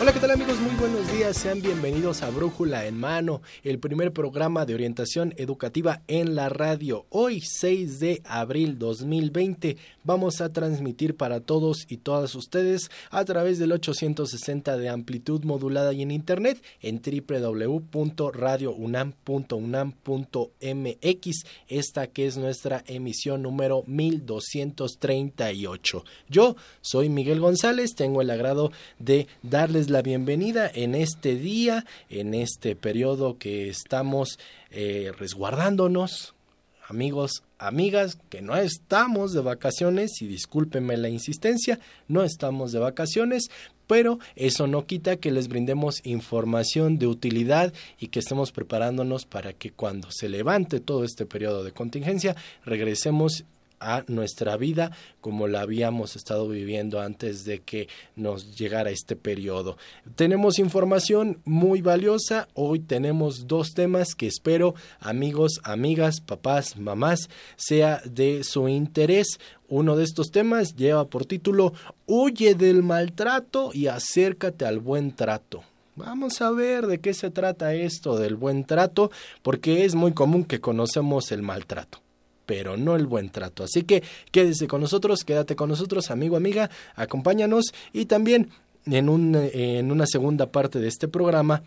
Hola, ¿qué tal amigos? Muy buenos días. Sean bienvenidos a Brújula en Mano, el primer programa de orientación educativa en la radio. Hoy, 6 de abril 2020, vamos a transmitir para todos y todas ustedes a través del 860 de amplitud modulada y en internet en www.radiounam.unam.mx, esta que es nuestra emisión número 1238. Yo soy Miguel González, tengo el agrado de darles la bienvenida en este día, en este periodo que estamos eh, resguardándonos, amigos, amigas, que no estamos de vacaciones, y discúlpenme la insistencia, no estamos de vacaciones, pero eso no quita que les brindemos información de utilidad y que estemos preparándonos para que cuando se levante todo este periodo de contingencia, regresemos a nuestra vida como la habíamos estado viviendo antes de que nos llegara este periodo. Tenemos información muy valiosa, hoy tenemos dos temas que espero amigos, amigas, papás, mamás sea de su interés. Uno de estos temas lleva por título Huye del maltrato y acércate al buen trato. Vamos a ver de qué se trata esto del buen trato, porque es muy común que conocemos el maltrato pero no el buen trato. Así que quédese con nosotros, quédate con nosotros, amigo, amiga, acompáñanos y también en, un, en una segunda parte de este programa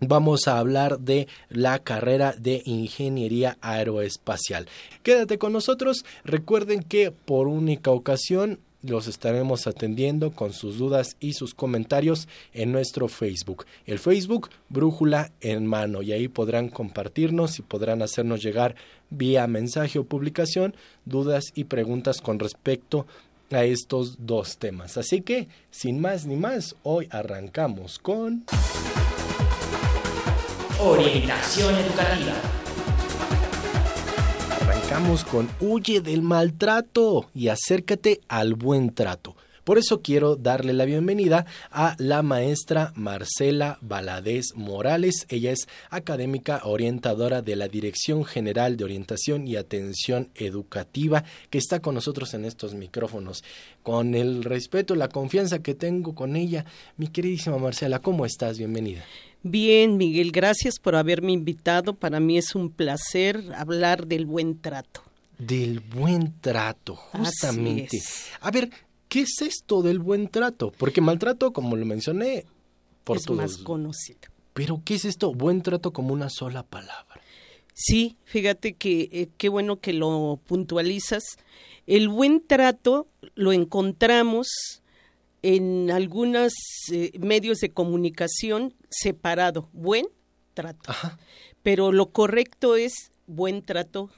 vamos a hablar de la carrera de ingeniería aeroespacial. Quédate con nosotros, recuerden que por única ocasión los estaremos atendiendo con sus dudas y sus comentarios en nuestro Facebook. El Facebook Brújula en mano y ahí podrán compartirnos y podrán hacernos llegar vía mensaje o publicación dudas y preguntas con respecto a estos dos temas. Así que, sin más ni más, hoy arrancamos con... Orientación educativa. Con Huye del maltrato y acércate al buen trato. Por eso quiero darle la bienvenida a la maestra Marcela Valadez Morales. Ella es académica orientadora de la Dirección General de Orientación y Atención Educativa que está con nosotros en estos micrófonos. Con el respeto, la confianza que tengo con ella, mi queridísima Marcela, ¿cómo estás? Bienvenida. Bien, Miguel, gracias por haberme invitado. Para mí es un placer hablar del buen trato. Del buen trato, justamente. A ver, ¿Qué es esto del buen trato? Porque maltrato, como lo mencioné, por es más conocido. Pero ¿qué es esto? Buen trato como una sola palabra. Sí, fíjate que eh, qué bueno que lo puntualizas. El buen trato lo encontramos en algunos eh, medios de comunicación separado, buen trato. Pero lo correcto es buen trato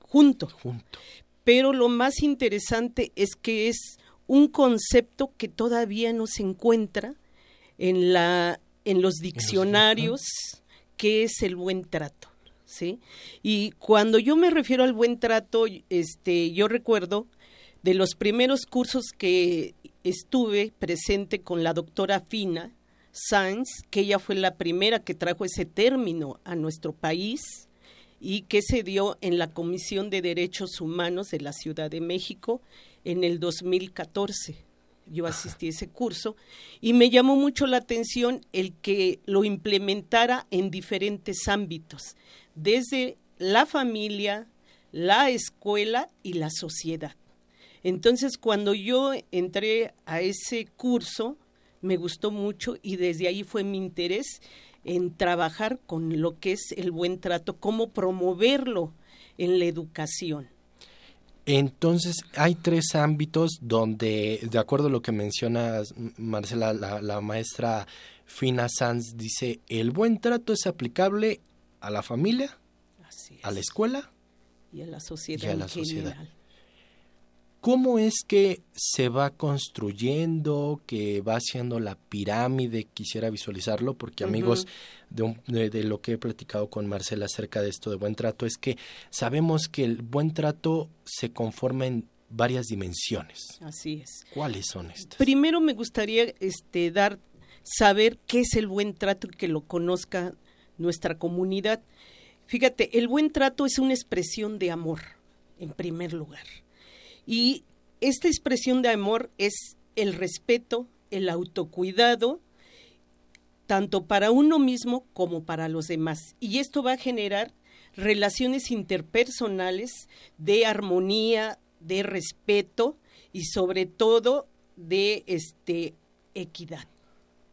junto. Junto. Pero lo más interesante es que es un concepto que todavía no se encuentra en, la, en los diccionarios, que es el buen trato. ¿sí? Y cuando yo me refiero al buen trato, este, yo recuerdo de los primeros cursos que estuve presente con la doctora Fina Sanz, que ella fue la primera que trajo ese término a nuestro país y que se dio en la Comisión de Derechos Humanos de la Ciudad de México en el 2014. Yo asistí a ese curso y me llamó mucho la atención el que lo implementara en diferentes ámbitos, desde la familia, la escuela y la sociedad. Entonces, cuando yo entré a ese curso, me gustó mucho y desde ahí fue mi interés en trabajar con lo que es el buen trato, cómo promoverlo en la educación. Entonces, hay tres ámbitos donde, de acuerdo a lo que menciona Marcela, la, maestra Fina Sanz dice, el buen trato es aplicable a la familia, a la escuela. y a la sociedad. y a la en sociedad. general. ¿Cómo es que se va construyendo, que va haciendo la pirámide? Quisiera visualizarlo porque amigos, de, un- de- de lo que he platicado con Marcela acerca de esto de buen trato, es que sabemos que el buen trato se conforma en varias dimensiones. Así es. ¿Cuáles son estas? Primero me gustaría este, dar, saber qué es el buen trato y que lo conozca nuestra comunidad. Fíjate, el buen trato es una expresión de amor, en primer lugar. Y esta expresión de amor es el respeto, el autocuidado, tanto para uno mismo como para los demás. Y esto va a generar relaciones interpersonales de armonía, de respeto y sobre todo de este equidad,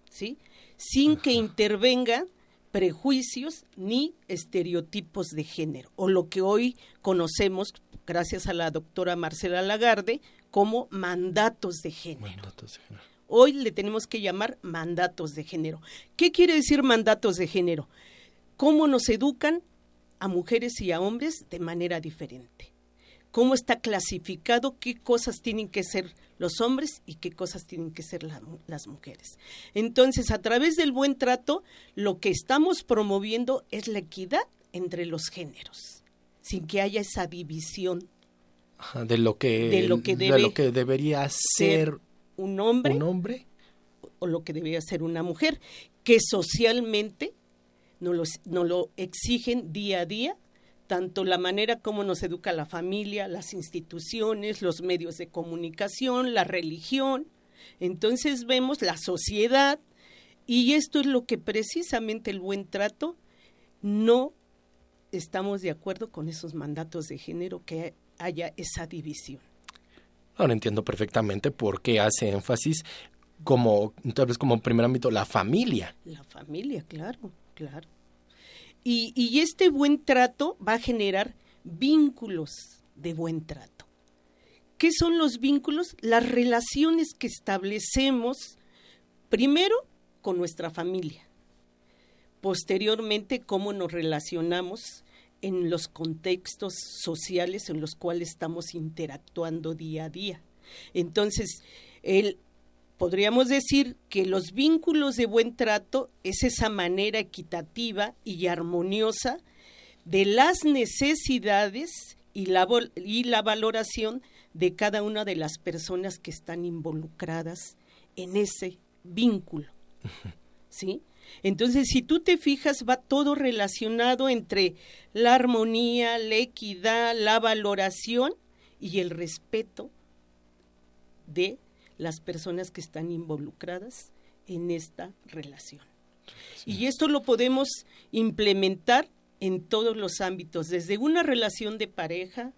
¿sí? Sin que intervengan prejuicios ni estereotipos de género o lo que hoy conocemos gracias a la doctora Marcela Lagarde como mandatos de género. Buen trato, sí. Hoy le tenemos que llamar mandatos de género. ¿Qué quiere decir mandatos de género? ¿Cómo nos educan a mujeres y a hombres de manera diferente? ¿Cómo está clasificado qué cosas tienen que ser los hombres y qué cosas tienen que ser la- las mujeres? Entonces, a través del buen trato, lo que estamos promoviendo es la equidad entre los géneros, sin que haya esa división. Ajá, de lo que, De lo que de debe lo que debería ser Un hombre un hombre. o lo que debería ser una mujer, que socialmente nos lo, nos lo exigen día a día, tanto la manera como nos educa la familia, las instituciones, los medios de comunicación, la religión. Entonces vemos la sociedad y esto es lo que precisamente el buen trato no estamos de acuerdo con esos mandatos de género que haya esa división. Ahora entiendo perfectamente por qué hace énfasis como, tal vez como primer ámbito, la familia. La familia, claro, claro. Y, este buen trato va a generar vínculos de buen trato. ¿Qué son los vínculos? Las relaciones que establecemos primero con nuestra familia, posteriormente cómo nos relacionamos en los contextos sociales en los cuales estamos interactuando día a día. Entonces, el, podríamos decir que los vínculos de buen trato es esa manera equitativa y armoniosa de las necesidades y la, y la valoración de cada una de las personas que están involucradas en ese vínculo. ¿Sí? Entonces, si tú te fijas, va todo relacionado entre la armonía, la equidad, la valoración y el respeto de las personas que están involucradas en esta relación. Y esto lo podemos implementar en todos los ámbitos, desde una relación de pareja,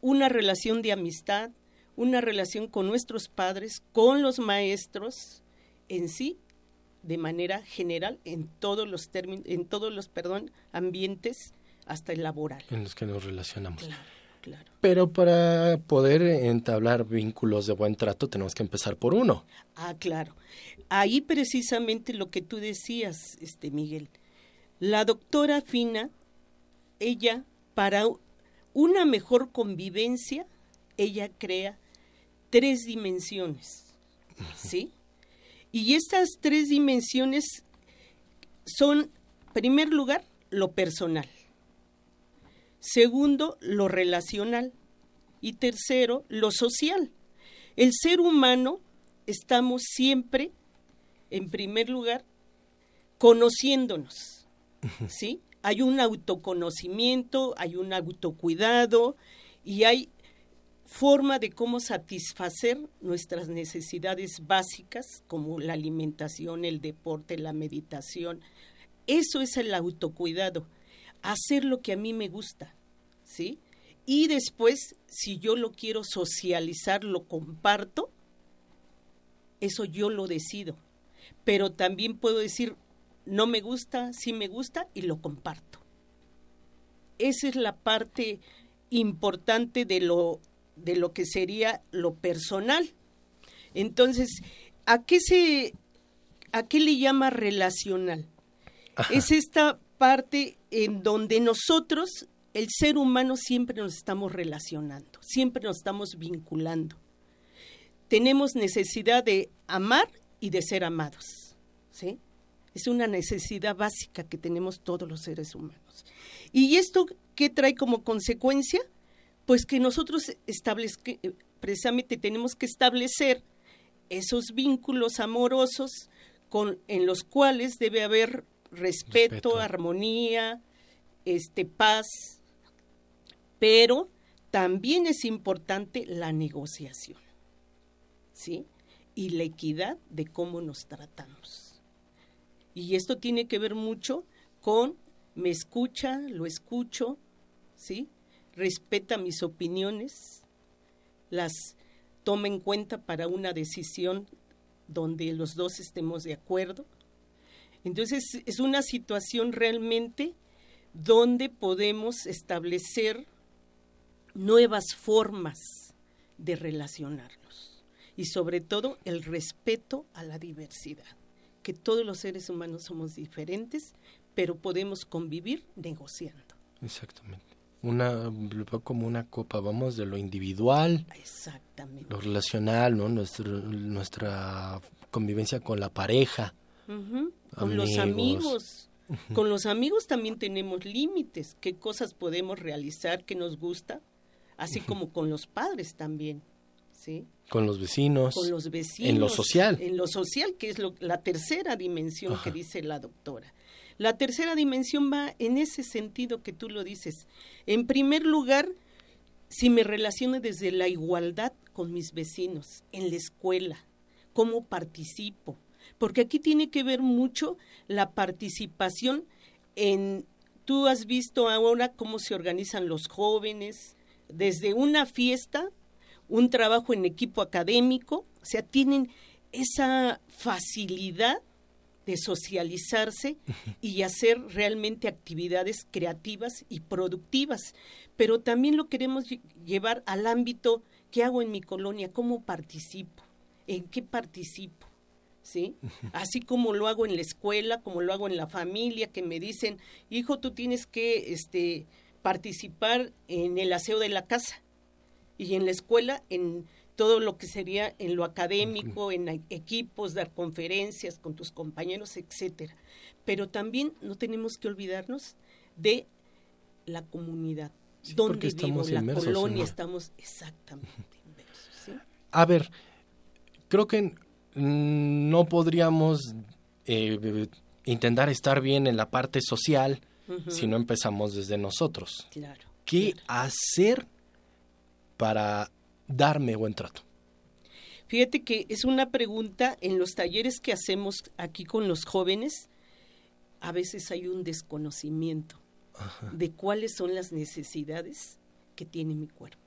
una relación de amistad, una relación con nuestros padres, con los maestros, en sí, de manera general, en todos los términos, en todos los, perdón, ambientes, hasta el laboral. en los que nos relacionamos. Claro, claro. Pero para poder entablar vínculos de buen trato tenemos que empezar por uno. Ah, claro. Ahí precisamente lo que tú decías, este Miguel. La doctora Fina, ella para una mejor convivencia, ella crea tres dimensiones, ¿sí? Y estas tres dimensiones son, en primer lugar, lo personal. Segundo, lo relacional. Y tercero, lo social. El ser humano estamos siempre, en primer lugar, conociéndonos, ¿sí? Hay un autoconocimiento, hay un autocuidado y hay forma de cómo satisfacer nuestras necesidades básicas como la alimentación, el deporte, la meditación. Eso es el autocuidado, hacer lo que a mí me gusta, ¿sí? Y después, si yo lo quiero socializar, lo comparto, eso yo lo decido. Pero también puedo decir, no me gusta, sí me gusta y lo comparto. Esa es la parte importante de lo, de lo que sería lo personal. Entonces, ¿a qué se, ¿a qué le llama relacional? Es esta parte en donde nosotros, el ser humano, siempre nos estamos relacionando, siempre nos estamos vinculando. Tenemos necesidad de amar y de ser amados, ¿sí? Es una necesidad básica que tenemos todos los seres humanos. ¿Y esto qué trae como consecuencia? Pues que nosotros precisamente tenemos que establecer esos vínculos amorosos con, en los cuales debe haber respeto, Respeto. armonía, este, paz, pero también es importante la negociación, ¿sí? Y la equidad de cómo nos tratamos. Y esto tiene que ver mucho con me escucha, lo escucho, ¿sí? Respeta mis opiniones, las toma en cuenta para una decisión donde los dos estemos de acuerdo. Entonces es una situación realmente donde podemos establecer nuevas formas de relacionarnos y sobre todo el respeto a la diversidad, que todos los seres humanos somos diferentes, pero podemos convivir negociando. Exactamente. Una, como una copa, vamos de lo individual, Exactamente. lo relacional, ¿no? Nuestro- nuestra convivencia con la pareja. Con los Amigos. amigos. Con los amigos también tenemos límites, qué cosas podemos realizar que nos gusta, así como con los padres también, ¿sí? Con los vecinos. Con los vecinos. En lo social. En lo social, que es lo- la tercera dimensión Ajá. que dice la doctora. La tercera dimensión va en ese sentido que tú lo dices. En primer lugar, si me relaciono desde la igualdad con mis vecinos, en la escuela, cómo participo, porque aquí tiene que ver mucho la participación en, tú has visto ahora cómo se organizan los jóvenes, desde una fiesta, un trabajo en equipo académico, o sea, tienen esa facilidad de socializarse y hacer realmente actividades creativas y productivas. Pero también lo queremos lle- llevar al ámbito, ¿qué hago en mi colonia? ¿Cómo participo? ¿En qué participo? ¿Sí? Así como lo hago en la escuela, como lo hago en la familia, que me dicen, hijo, tú tienes que este, participar en el aseo de la casa y en la escuela en todo lo que sería en lo académico, en equipos, dar conferencias con tus compañeros, etcétera. Pero también no tenemos que olvidarnos de la comunidad, Sí, donde vivo, la inmersos colonia, estamos exactamente inversos. ¿sí? A ver, creo que no podríamos eh, intentar estar bien en la parte social si no empezamos desde nosotros. Claro. ¿Qué claro. hacer para darme buen trato? Fíjate que es una pregunta en los talleres que hacemos aquí con los jóvenes, a veces hay un desconocimiento de cuáles son las necesidades que tiene mi cuerpo.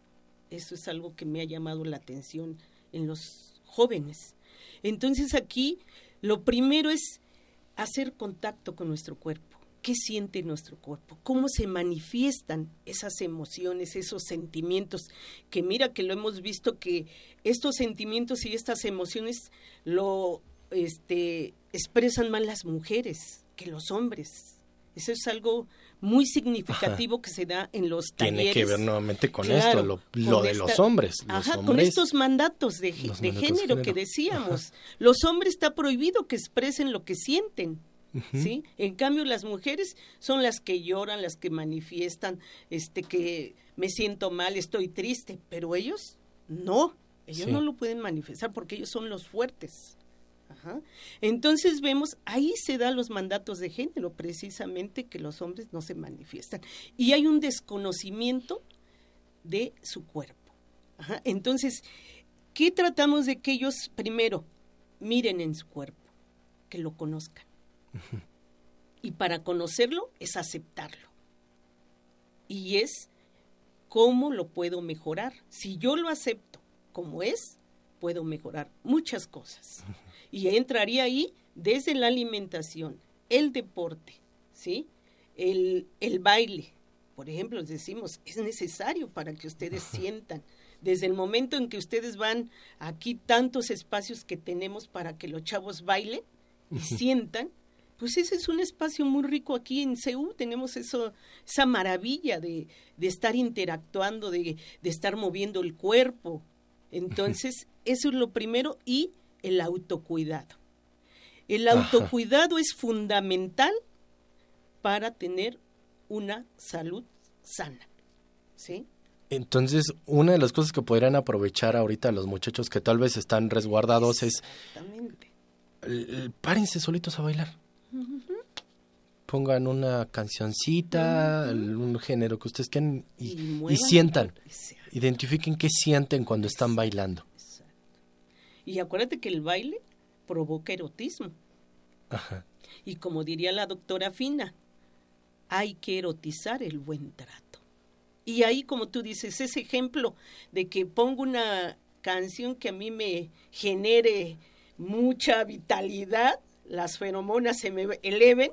Eso es algo que me ha llamado la atención en los jóvenes. Entonces aquí lo primero es hacer contacto con nuestro cuerpo. ¿Qué siente nuestro cuerpo? ¿Cómo se manifiestan esas emociones, esos sentimientos? Que mira que lo hemos visto que estos sentimientos y estas emociones lo este, expresan más las mujeres que los hombres. Eso es algo muy significativo que se da en los talleres. Tiene que ver nuevamente con Claro, esto, lo, con lo de esta- los hombres. Los Ajá, con estos mandatos de, de mandatos género, que decíamos. Los hombres está prohibido que expresen lo que sienten. ¿Sí? En cambio, las mujeres son las que lloran, las que manifiestan, este, que me siento mal, estoy triste, pero ellos no, ellos Sí. no lo pueden manifestar porque ellos son los fuertes. Ajá. Entonces vemos, ahí se dan los mandatos de género, precisamente que los hombres no se manifiestan. Y hay un desconocimiento de su cuerpo. Ajá. Entonces, ¿qué tratamos de que ellos primero miren en su cuerpo, que lo conozcan? Y para conocerlo es aceptarlo. Y es cómo lo puedo mejorar. Si yo lo acepto como es, puedo mejorar muchas cosas. Y entraría ahí desde la alimentación, el deporte, ¿sí? El, el baile. Por ejemplo, les decimos, es necesario para que ustedes sientan. Desde el momento en que ustedes van aquí tantos espacios que tenemos para que los chavos bailen, y sientan, pues ese es un espacio muy rico aquí en CEU, tenemos eso, esa maravilla de, de estar interactuando, de, de estar moviendo el cuerpo. Entonces, eso es lo primero y el autocuidado. El Ajá. autocuidado es fundamental para tener una salud sana. ¿Sí? Entonces, una de las cosas que podrían aprovechar ahorita los muchachos que tal vez están resguardados es párense solitos a bailar. Pongan una cancioncita, un género que ustedes quieran y, sientan. Identifiquen qué sienten cuando están bailando. Y acuérdate que el baile provoca erotismo. Ajá. Y como diría la doctora Fina, hay que erotizar el buen trato. Y ahí, como tú dices, ese ejemplo de que pongo una canción que a mí me genere mucha vitalidad, las feromonas se me eleven,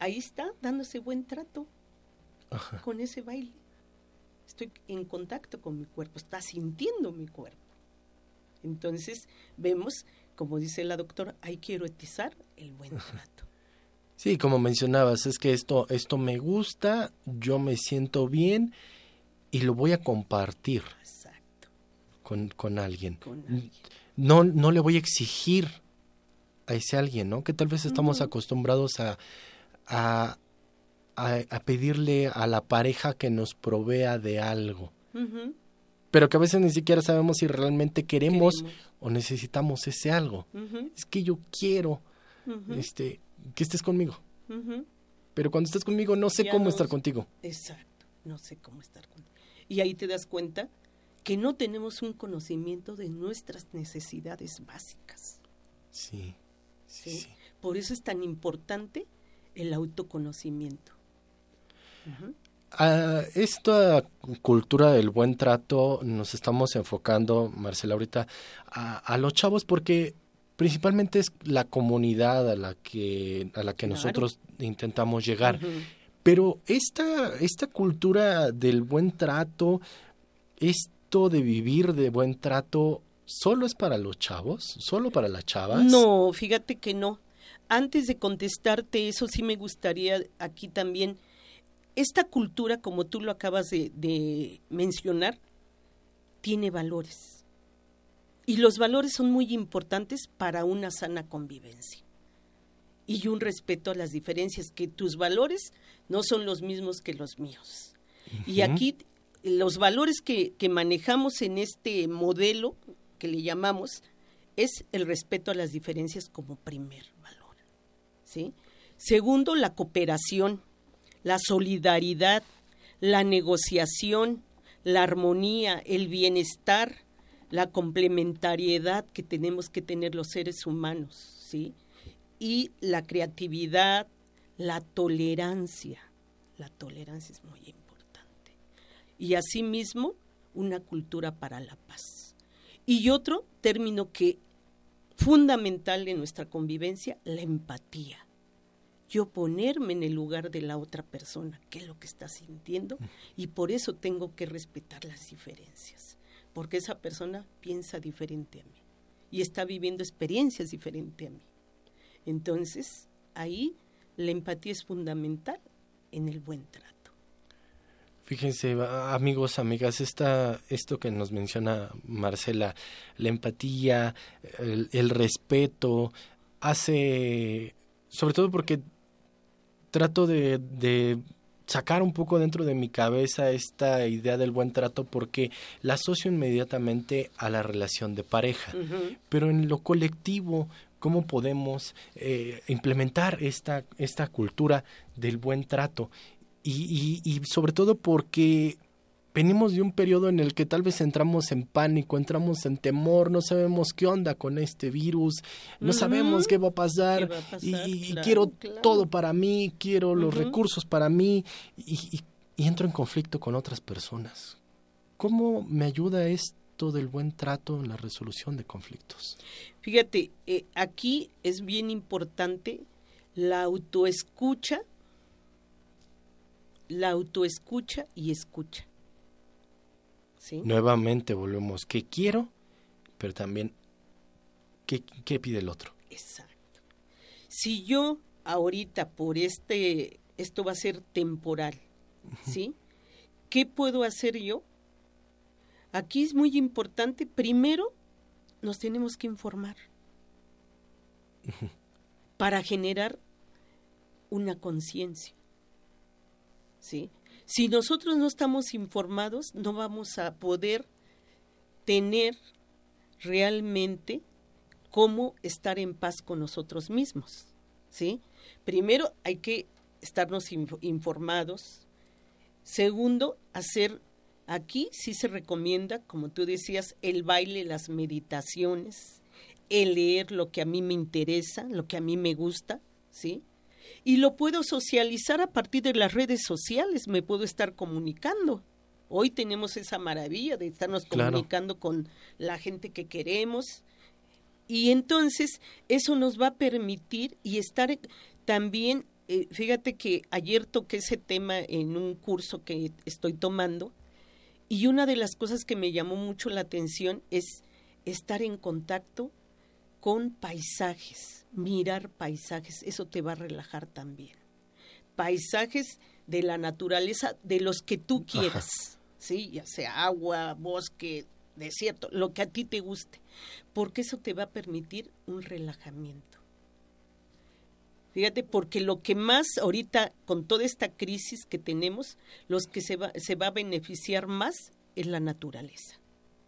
ahí está, dándose buen trato Ajá. con ese baile. Estoy en contacto con mi cuerpo, está sintiendo mi cuerpo. Entonces, vemos, como dice la doctora, hay que erotizar el buen trato. Sí, como mencionabas, es que esto, esto me gusta, yo me siento bien y lo voy a compartir Exacto. con, con alguien. Con alguien. No, no le voy a exigir a ese alguien, ¿no? Que tal vez estamos acostumbrados a, a, a, a pedirle a la pareja que nos provea de algo, pero que a veces ni siquiera sabemos si realmente queremos, queremos. o necesitamos ese algo. Es que yo quiero este, que estés conmigo, pero cuando estés conmigo no sé Ya cómo no estar contigo. Exacto. No sé cómo estar con. Y ahí te das cuenta que no tenemos un conocimiento de nuestras necesidades básicas. Sí, sí, ¿sí? sí. Por eso es tan importante el autoconocimiento. A esta cultura del buen trato nos estamos enfocando, Marcela, ahorita a, a los chavos porque principalmente es la comunidad a la que a la que Claro. nosotros intentamos llegar. Pero esta esta cultura del buen trato, esto de vivir de buen trato, solo es para los chavos, solo para las chavas. No, fíjate que no. Antes de contestarte eso, sí me gustaría aquí también, esta cultura, como tú lo acabas de, de mencionar, tiene valores. Y los valores son muy importantes para una sana convivencia. Y un respeto a las diferencias, que tus valores no son los mismos que los míos. Y aquí los valores que, que manejamos en este modelo que le llamamos es el respeto a las diferencias como primer valor. ¿sí? Segundo, la cooperación, la solidaridad, la negociación, la armonía, el bienestar, la complementariedad que tenemos que tener los seres humanos, ¿sí? Y la creatividad, la tolerancia. La tolerancia es muy importante. Y asimismo, una cultura para la paz. Y otro término que fundamental en nuestra convivencia, la empatía. Yo ponerme en el lugar de la otra persona, qué es lo que está sintiendo, y por eso tengo que respetar las diferencias, porque esa persona piensa diferente a mí y está viviendo experiencias diferentes a mí. Entonces, ahí la empatía es fundamental en el buen trato. Fíjense, amigos, amigas, esta, esto que nos menciona Marcela, la empatía, el, el respeto, hace, sobre todo porque trato de, de sacar un poco dentro de mi cabeza esta idea del buen trato porque la asocio inmediatamente a la relación de pareja pero en lo colectivo, ¿cómo podemos eh, implementar esta, esta cultura del buen trato? Y, y, y sobre todo porque venimos de un periodo en el que tal vez entramos en pánico, entramos en temor, no sabemos qué onda con este virus, no sabemos qué va a pasar, ¿Qué va a pasar? y, y Claro, quiero claro. todo para mí, quiero los recursos para mí y, y- y entro en conflicto con otras personas. ¿Cómo me ayuda esto del buen trato en la resolución de conflictos? Fíjate, eh, aquí es bien importante la autoescucha, la autoescucha y escucha. ¿Sí? Nuevamente volvemos, ¿qué quiero? Pero también, ¿qué, qué pide el otro? Exacto. Si yo ahorita por este, esto va a ser temporal, ¿sí? ¿Qué puedo hacer yo? Aquí es muy importante, primero nos tenemos que informar para generar una conciencia. ¿Sí? Si nosotros no estamos informados, no vamos a poder tener realmente cómo estar en paz con nosotros mismos. ¿Sí? Primero hay que estarnos informados. Segundo, hacer aquí sí se recomienda, como tú decías, el baile, las meditaciones, el leer lo que a mí me interesa, lo que a mí me gusta, ¿sí? Y lo puedo socializar a partir de las redes sociales, me puedo estar comunicando. Hoy tenemos esa maravilla de estarnos comunicando con la gente que queremos. Y entonces eso nos va a permitir y estar también, eh, fíjate que ayer toqué ese tema en un curso que estoy tomando y una de las cosas que me llamó mucho la atención es estar en contacto con paisajes, mirar paisajes, eso te va a relajar también. Paisajes de la naturaleza, de los que tú quieras, ¿sí? Ya sea agua, bosque, desierto, lo que a ti te guste, porque eso te va a permitir un relajamiento. Fíjate, porque lo que más ahorita, con toda esta crisis que tenemos, los que se va, se va a beneficiar más es la naturaleza.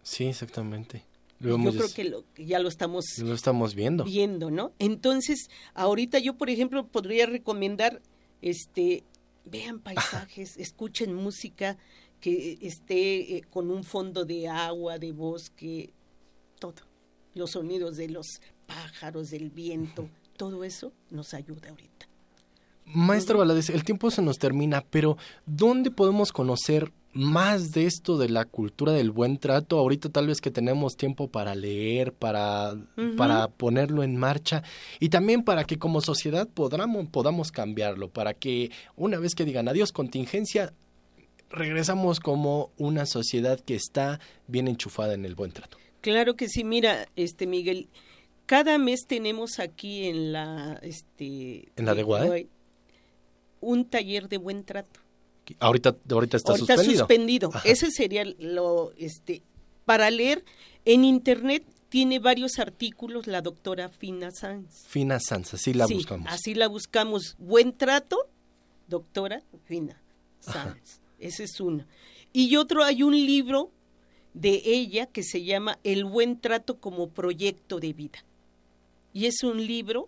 Sí, exactamente. Yo creo que, lo, ya lo estamos, lo estamos viendo. Viendo, ¿no? Entonces, ahorita yo, por ejemplo, podría recomendar, este, vean paisajes, escuchen música que esté eh, con un fondo de agua, de bosque, todo. Los sonidos de los pájaros, del viento, todo eso nos ayuda ahorita. Maestro Valadez, el tiempo se nos termina, pero ¿dónde podemos conocer más de esto de la cultura del buen trato, ahorita tal vez que tenemos tiempo para leer, para, para ponerlo en marcha y también para que como sociedad podamos, podamos cambiarlo, para que una vez que digan adiós contingencia, regresamos como una sociedad que está bien enchufada en el buen trato. Claro que sí, mira, este Miguel, cada mes tenemos aquí en la este en la de Guadalajara un taller de buen trato Ahorita, ahorita está ahorita suspendido. Ese sería lo, este, para leer en internet tiene varios artículos la doctora Fina Sanz. Fina Sanz, así la buscamos. Así la buscamos. Buen trato, doctora Fina Sanz. Ese es uno. Y otro, hay un libro de ella que se llama El buen trato como proyecto de vida. Y es un libro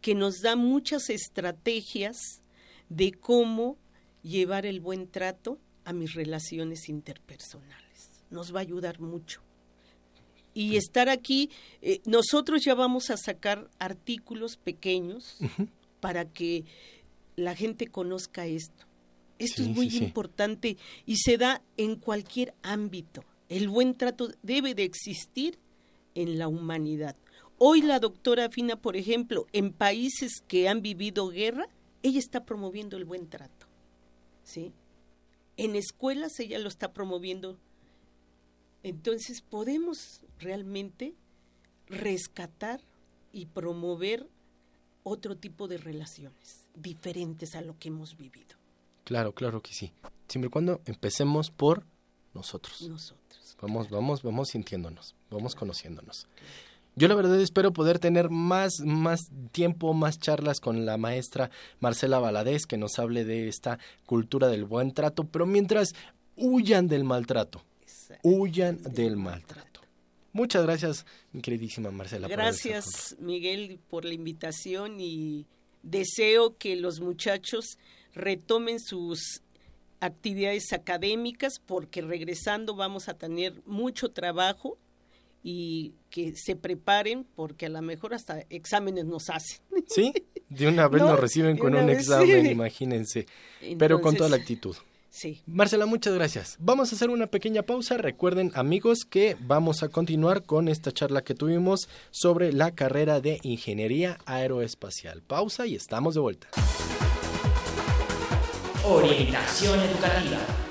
que nos da muchas estrategias de cómo llevar el buen trato a mis relaciones interpersonales. Nos va a ayudar mucho. Y estar aquí, eh, nosotros ya vamos a sacar artículos pequeños para que la gente conozca esto. Esto es muy importante y se da en cualquier ámbito. El buen trato debe de existir en la humanidad. Hoy la doctora Fina, por ejemplo, en países que han vivido guerra, ella está promoviendo el buen trato. ¿sí? En escuelas ella lo está promoviendo. Entonces podemos realmente rescatar y promover otro tipo de relaciones diferentes a lo que hemos vivido. Claro, claro que sí. Siempre y cuando empecemos por nosotros. Nosotros. Vamos, vamos, vamos sintiéndonos, vamos conociéndonos. Yo la verdad espero poder tener más, más tiempo, más charlas con la maestra Marcela Valadez que nos hable de esta cultura del buen trato, pero mientras huyan del maltrato, huyan del maltrato. Muchas gracias, mi queridísima Marcela. Gracias, Miguel, por la invitación y deseo que los muchachos retomen sus actividades académicas porque regresando vamos a tener mucho trabajo y que se preparen porque a lo mejor hasta exámenes nos hacen. Sí, de una vez nos reciben con un examen, imagínense, pero con toda la actitud. Sí. Marcela, muchas gracias. Vamos a hacer una pequeña pausa. Recuerden, amigos, que vamos a continuar con esta charla que tuvimos sobre la carrera de Ingeniería Aeroespacial. Pausa y estamos de vuelta. Orientación educativa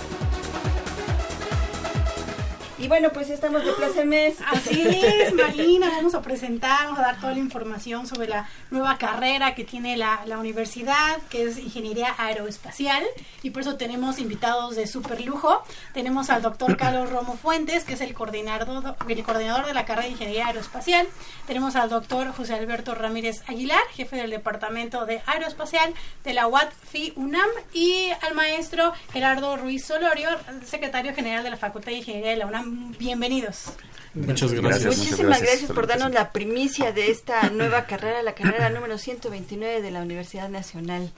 Y bueno, pues estamos de mes. Así es, Marina, vamos a presentar, vamos a dar toda la información sobre la nueva carrera que tiene la, la universidad, que es Ingeniería Aeroespacial, y por eso tenemos invitados de super lujo. Tenemos al doctor Carlos Romo Fuentes, que es el coordinador, el coordinador de la carrera de Ingeniería Aeroespacial. Tenemos al doctor José Alberto Ramírez Aguilar, jefe del Departamento de Aeroespacial de la UAT-FI UNAM, y al maestro Gerardo Ruiz Solorio, secretario general de la Facultad de Ingeniería de la UNAM Bienvenidos. Muchas gracias. Muchísimas gracias, por darnos la primicia de esta nueva carrera, la carrera número 129 de la Universidad Nacional.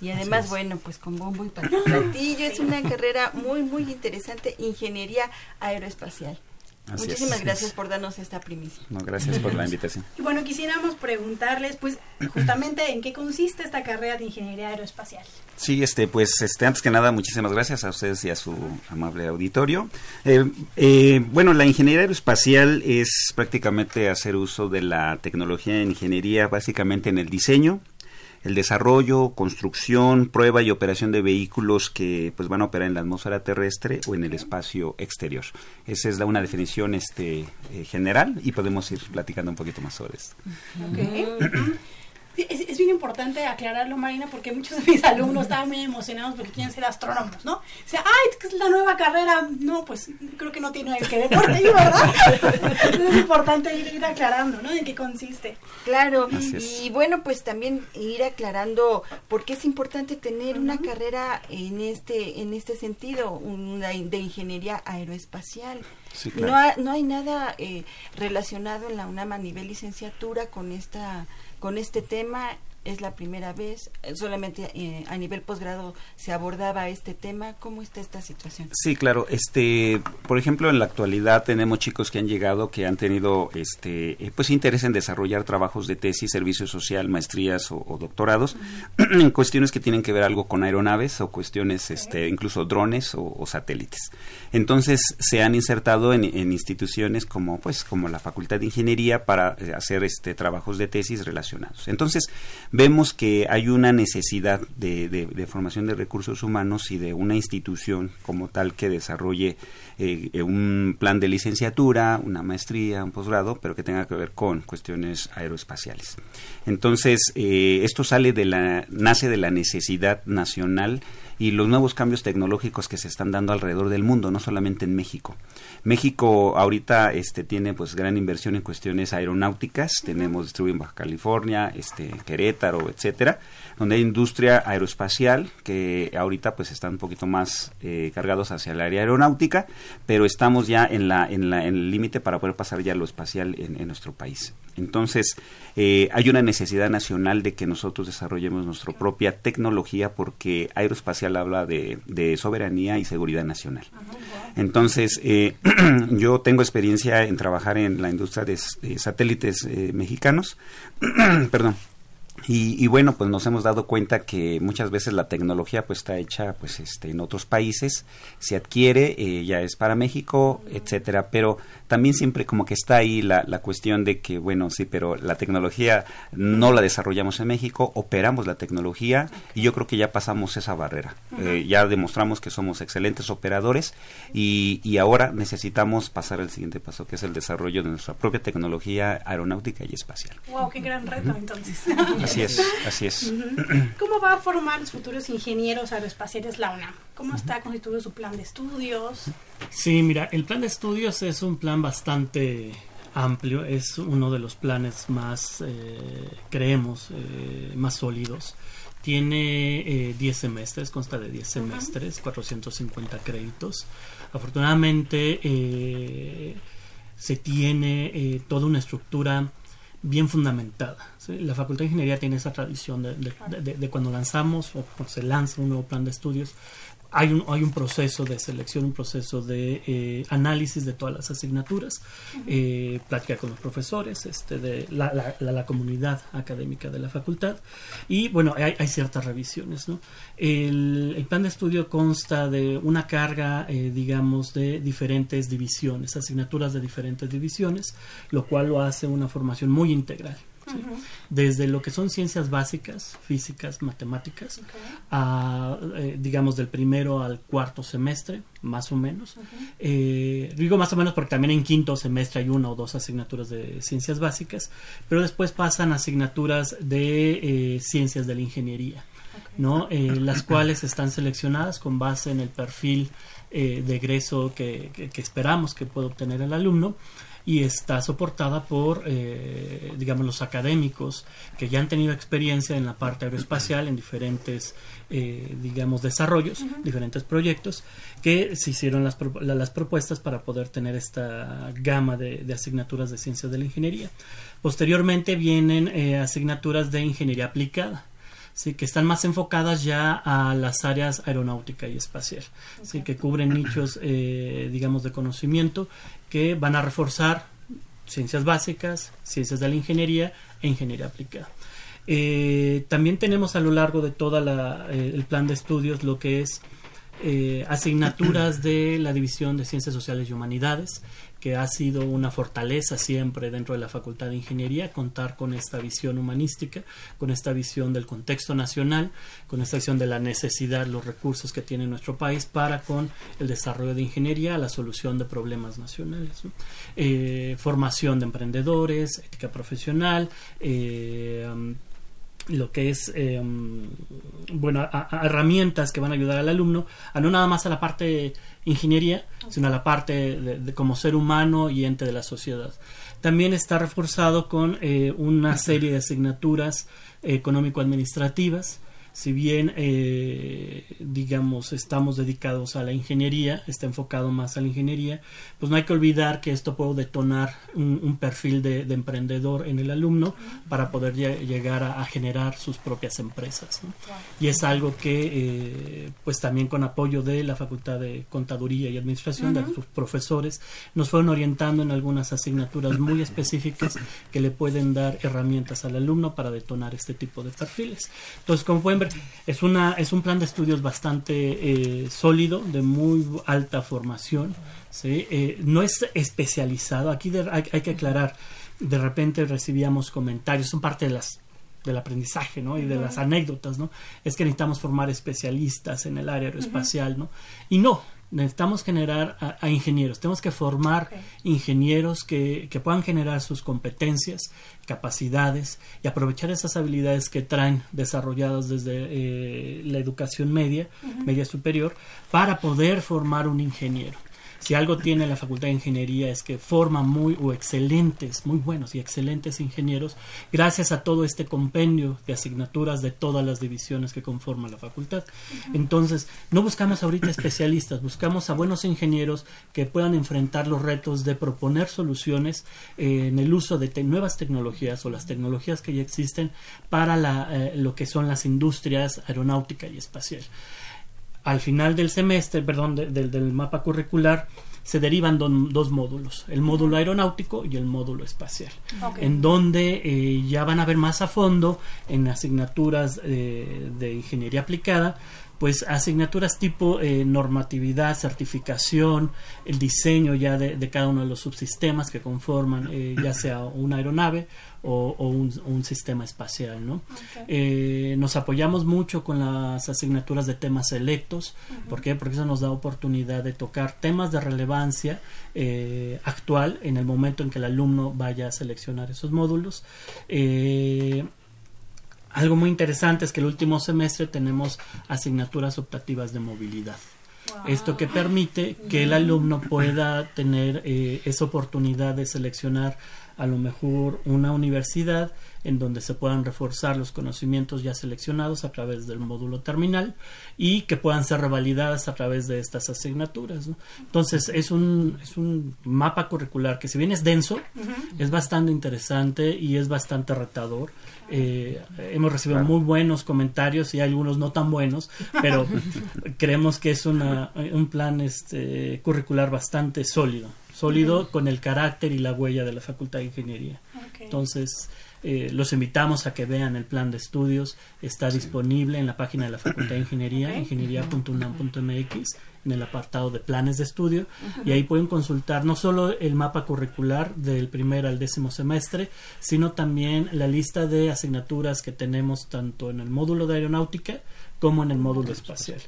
Y además, bueno, pues con bombo y platillo, es una carrera muy, muy interesante, ingeniería aeroespacial. Muchísimas gracias por darnos esta primicia. No, gracias por la invitación. Y bueno, quisiéramos preguntarles, pues, justamente en qué consiste esta carrera de ingeniería aeroespacial. Sí, este, pues, este, antes que nada, muchísimas gracias a ustedes y a su amable auditorio. Eh, eh, bueno, la ingeniería aeroespacial es prácticamente hacer uso de la tecnología en ingeniería, básicamente en el diseño, el desarrollo, construcción, prueba y operación de vehículos que pues van a operar en la atmósfera terrestre o en el espacio exterior. Esa es la una definición este eh, general y podemos ir platicando un poquito más sobre esto. Es, bien importante aclararlo, Marina, porque muchos de mis alumnos estaban muy emocionados porque quieren ser astrónomos, ¿no? O sea, ay, es la nueva carrera. No, pues creo que no tiene que ver por ahí, ¿verdad? es importante ir, aclarando, ¿no? En qué consiste. Claro, y bueno, pues también ir aclarando por qué es importante tener una carrera en este, en este sentido, una de ingeniería aeroespacial. no, no hay nada eh, relacionado en la UNAM a nivel licenciatura con esta con este tema es la primera vez, eh, solamente eh, a nivel posgrado se abordaba este tema. ¿Cómo está esta situación? Sí, claro. Este, por ejemplo, en la actualidad tenemos chicos que han llegado que han tenido, este, eh, pues interés en desarrollar trabajos de tesis, servicio social, maestrías o, doctorados en cuestiones que tienen que ver algo con aeronaves o cuestiones, este, incluso drones o, satélites. Entonces se han insertado en, instituciones como, pues, como la Facultad de Ingeniería para hacer este trabajos de tesis relacionados. Entonces vemos que hay una necesidad de, formación de recursos humanos y de una institución como tal que desarrolle eh, un plan de licenciatura, una maestría, un posgrado, pero que tenga que ver con cuestiones aeroespaciales. Entonces, eh, esto sale de la, nace de la necesidad nacional y los nuevos cambios tecnológicos que se están dando alrededor del mundo, no solamente en México. México ahorita este tiene pues gran inversión en cuestiones aeronáuticas, tenemos distribuido en Baja California, este Querétaro, etcétera, donde hay industria aeroespacial que ahorita pues están un poquito más eh, cargados hacia el área aeronáutica, pero estamos ya en la en la en el límite para poder pasar ya a lo espacial en, nuestro país. Entonces, eh, hay una necesidad nacional de que nosotros desarrollemos nuestra propia tecnología porque aeroespacial habla de, de soberanía y seguridad nacional. Entonces, eh, yo tengo experiencia en trabajar en la industria de, satélites eh, mexicanos, perdón, y, bueno, pues nos hemos dado cuenta que muchas veces la tecnología pues está hecha pues este en otros países, se adquiere, eh, ya es para México, etcétera, pero también siempre como que está ahí la, la cuestión de que bueno, sí, pero la tecnología no la desarrollamos en México, operamos la tecnología y yo creo que ya pasamos esa barrera. Eh, ya demostramos que somos excelentes operadores y, y ahora necesitamos pasar al siguiente paso, que es el desarrollo de nuestra propia tecnología aeronáutica y espacial. Wow, qué gran reto entonces. Así es, así es. ¿Cómo va a formar los futuros ingenieros aeroespaciales la UNAM? ¿Cómo está constituido su plan de estudios? Sí, mira, el plan de estudios es un plan bastante amplio, es uno de los planes más, eh, creemos, eh, más sólidos. Tiene 10 eh, semestres, consta de 10 semestres, 450 créditos. Afortunadamente se tiene toda una estructura bien fundamentada. La Facultad de Ingeniería tiene esa tradición de, cuando lanzamos o cuando se lanza un nuevo plan de estudios, hay un, hay un proceso de selección, un proceso de eh, análisis de todas las asignaturas, eh, plática con los profesores, este, de la, la, comunidad académica de la facultad y bueno, hay, hay ciertas revisiones. ¿no? El, el, plan de estudio consta de una carga, eh, digamos, de diferentes divisiones, asignaturas de diferentes divisiones, lo cual lo hace una formación muy integral. Desde lo que son ciencias básicas, físicas, matemáticas, a, eh, digamos, del primero al cuarto semestre, más o menos. Eh, digo más o menos porque también en quinto semestre hay una o dos asignaturas de ciencias básicas, pero después pasan asignaturas de eh, ciencias de la ingeniería. ¿no? las cuales están seleccionadas con base en el perfil de egreso que, que, esperamos que pueda obtener el alumno y está soportada por, eh, digamos, los académicos que ya han tenido experiencia en la parte aeroespacial en diferentes, eh, digamos, desarrollos, diferentes proyectos, que se hicieron las, las propuestas para poder tener esta gama de, asignaturas de ciencias de la ingeniería. Posteriormente vienen eh, asignaturas de ingeniería aplicada. Sí, que están más enfocadas ya a las áreas aeronáutica y espacial, sí, que cubren nichos, digamos, de conocimiento que van a reforzar ciencias básicas, ciencias de la ingeniería e ingeniería aplicada. Eh, también tenemos a lo largo de todo eh, el plan de estudios lo que es eh, asignaturas de la División de Ciencias Sociales y Humanidades, que ha sido una fortaleza siempre dentro de la Facultad de Ingeniería, contar con esta visión humanística, con esta visión del contexto nacional, con esta visión de la necesidad, los recursos que tiene nuestro país para con el desarrollo de ingeniería, la solución de problemas nacionales. Eh, formación de emprendedores, ética profesional, eh, lo que es em, bueno herramientas que van a ayudar al alumno a no nada más a la parte ingeniería sino a la parte de, como ser humano y ente de la sociedad. También está reforzado con eh, una serie de asignaturas económico administrativas si bien eh, digamos estamos dedicados a la ingeniería, está enfocado más a la ingeniería, pues no hay que olvidar que esto puede detonar un, perfil de, emprendedor en el alumno para poder llegar a, generar sus propias empresas. Y es algo que eh, pues también con apoyo de la Facultad de Contaduría y Administración, de sus profesores, nos fueron orientando en algunas asignaturas muy específicas que le pueden dar herramientas al alumno para detonar este tipo de perfiles. Entonces, como pueden es, una, es un plan de estudios bastante eh, sólido, de muy alta formación. ¿sí? Eh, no es especializado. Aquí hay, que aclarar, de repente recibíamos comentarios, son parte de las del aprendizaje, ¿no? Y de las anécdotas, ¿no? Es que necesitamos formar especialistas en el área aeroespacial, ¿no? Y no, necesitamos generar a, ingenieros, tenemos que formar ingenieros que, que, puedan generar sus competencias, capacidades y aprovechar esas habilidades que traen desarrolladas desde eh, la educación media, media superior, para poder formar un ingeniero. Si algo tiene la Facultad de Ingeniería es que forma muy o excelentes, muy buenos y excelentes ingenieros gracias a todo este compendio de asignaturas de todas las divisiones que conforman la facultad. Entonces, no buscamos ahorita especialistas, buscamos a buenos ingenieros que puedan enfrentar los retos de proponer soluciones eh, en el uso de nuevas tecnologías o las tecnologías que ya existen para la, eh, lo que son las industrias aeronáutica y espacial al final del semestre, perdón, del mapa curricular, se derivan dos módulos, el módulo aeronáutico y el módulo espacial, en donde eh, ya van a ver más a fondo en asignaturas eh, de ingeniería aplicada, pues asignaturas tipo eh, normatividad, certificación, el diseño ya de, cada uno de los subsistemas que conforman ya sea una aeronave o, un, sistema espacial. ¿no? Eh, nos apoyamos mucho con las asignaturas de temas selectos. ¿Por qué? Porque eso nos da oportunidad de tocar temas de relevancia eh, actual en el momento en que el alumno vaya a seleccionar esos módulos. Eh, algo muy interesante es que el último semestre tenemos asignaturas optativas de movilidad. Esto que permite que el alumno pueda tener esa oportunidad de seleccionar a lo mejor una universidad en donde se puedan reforzar los conocimientos ya seleccionados a través del módulo terminal y que puedan ser revalidadas a través de estas asignaturas. Entonces es un, es un mapa curricular que si bien es denso, es bastante interesante y es bastante retador. Eh, hemos recibido muy buenos comentarios y algunos no tan buenos, pero creemos que es una, un plan este, curricular bastante sólido sólido con el carácter y la huella de la Facultad de Ingeniería. Entonces, Eh, los invitamos a que vean el plan de estudios. Está disponible en la página de la Facultad de Ingeniería, ingeniería.unam.mx, en el apartado de planes de estudio. Y ahí pueden consultar no solo el mapa curricular del primer al décimo semestre, sino también la lista de asignaturas que tenemos tanto en el módulo de aeronáutica como en el módulo espacial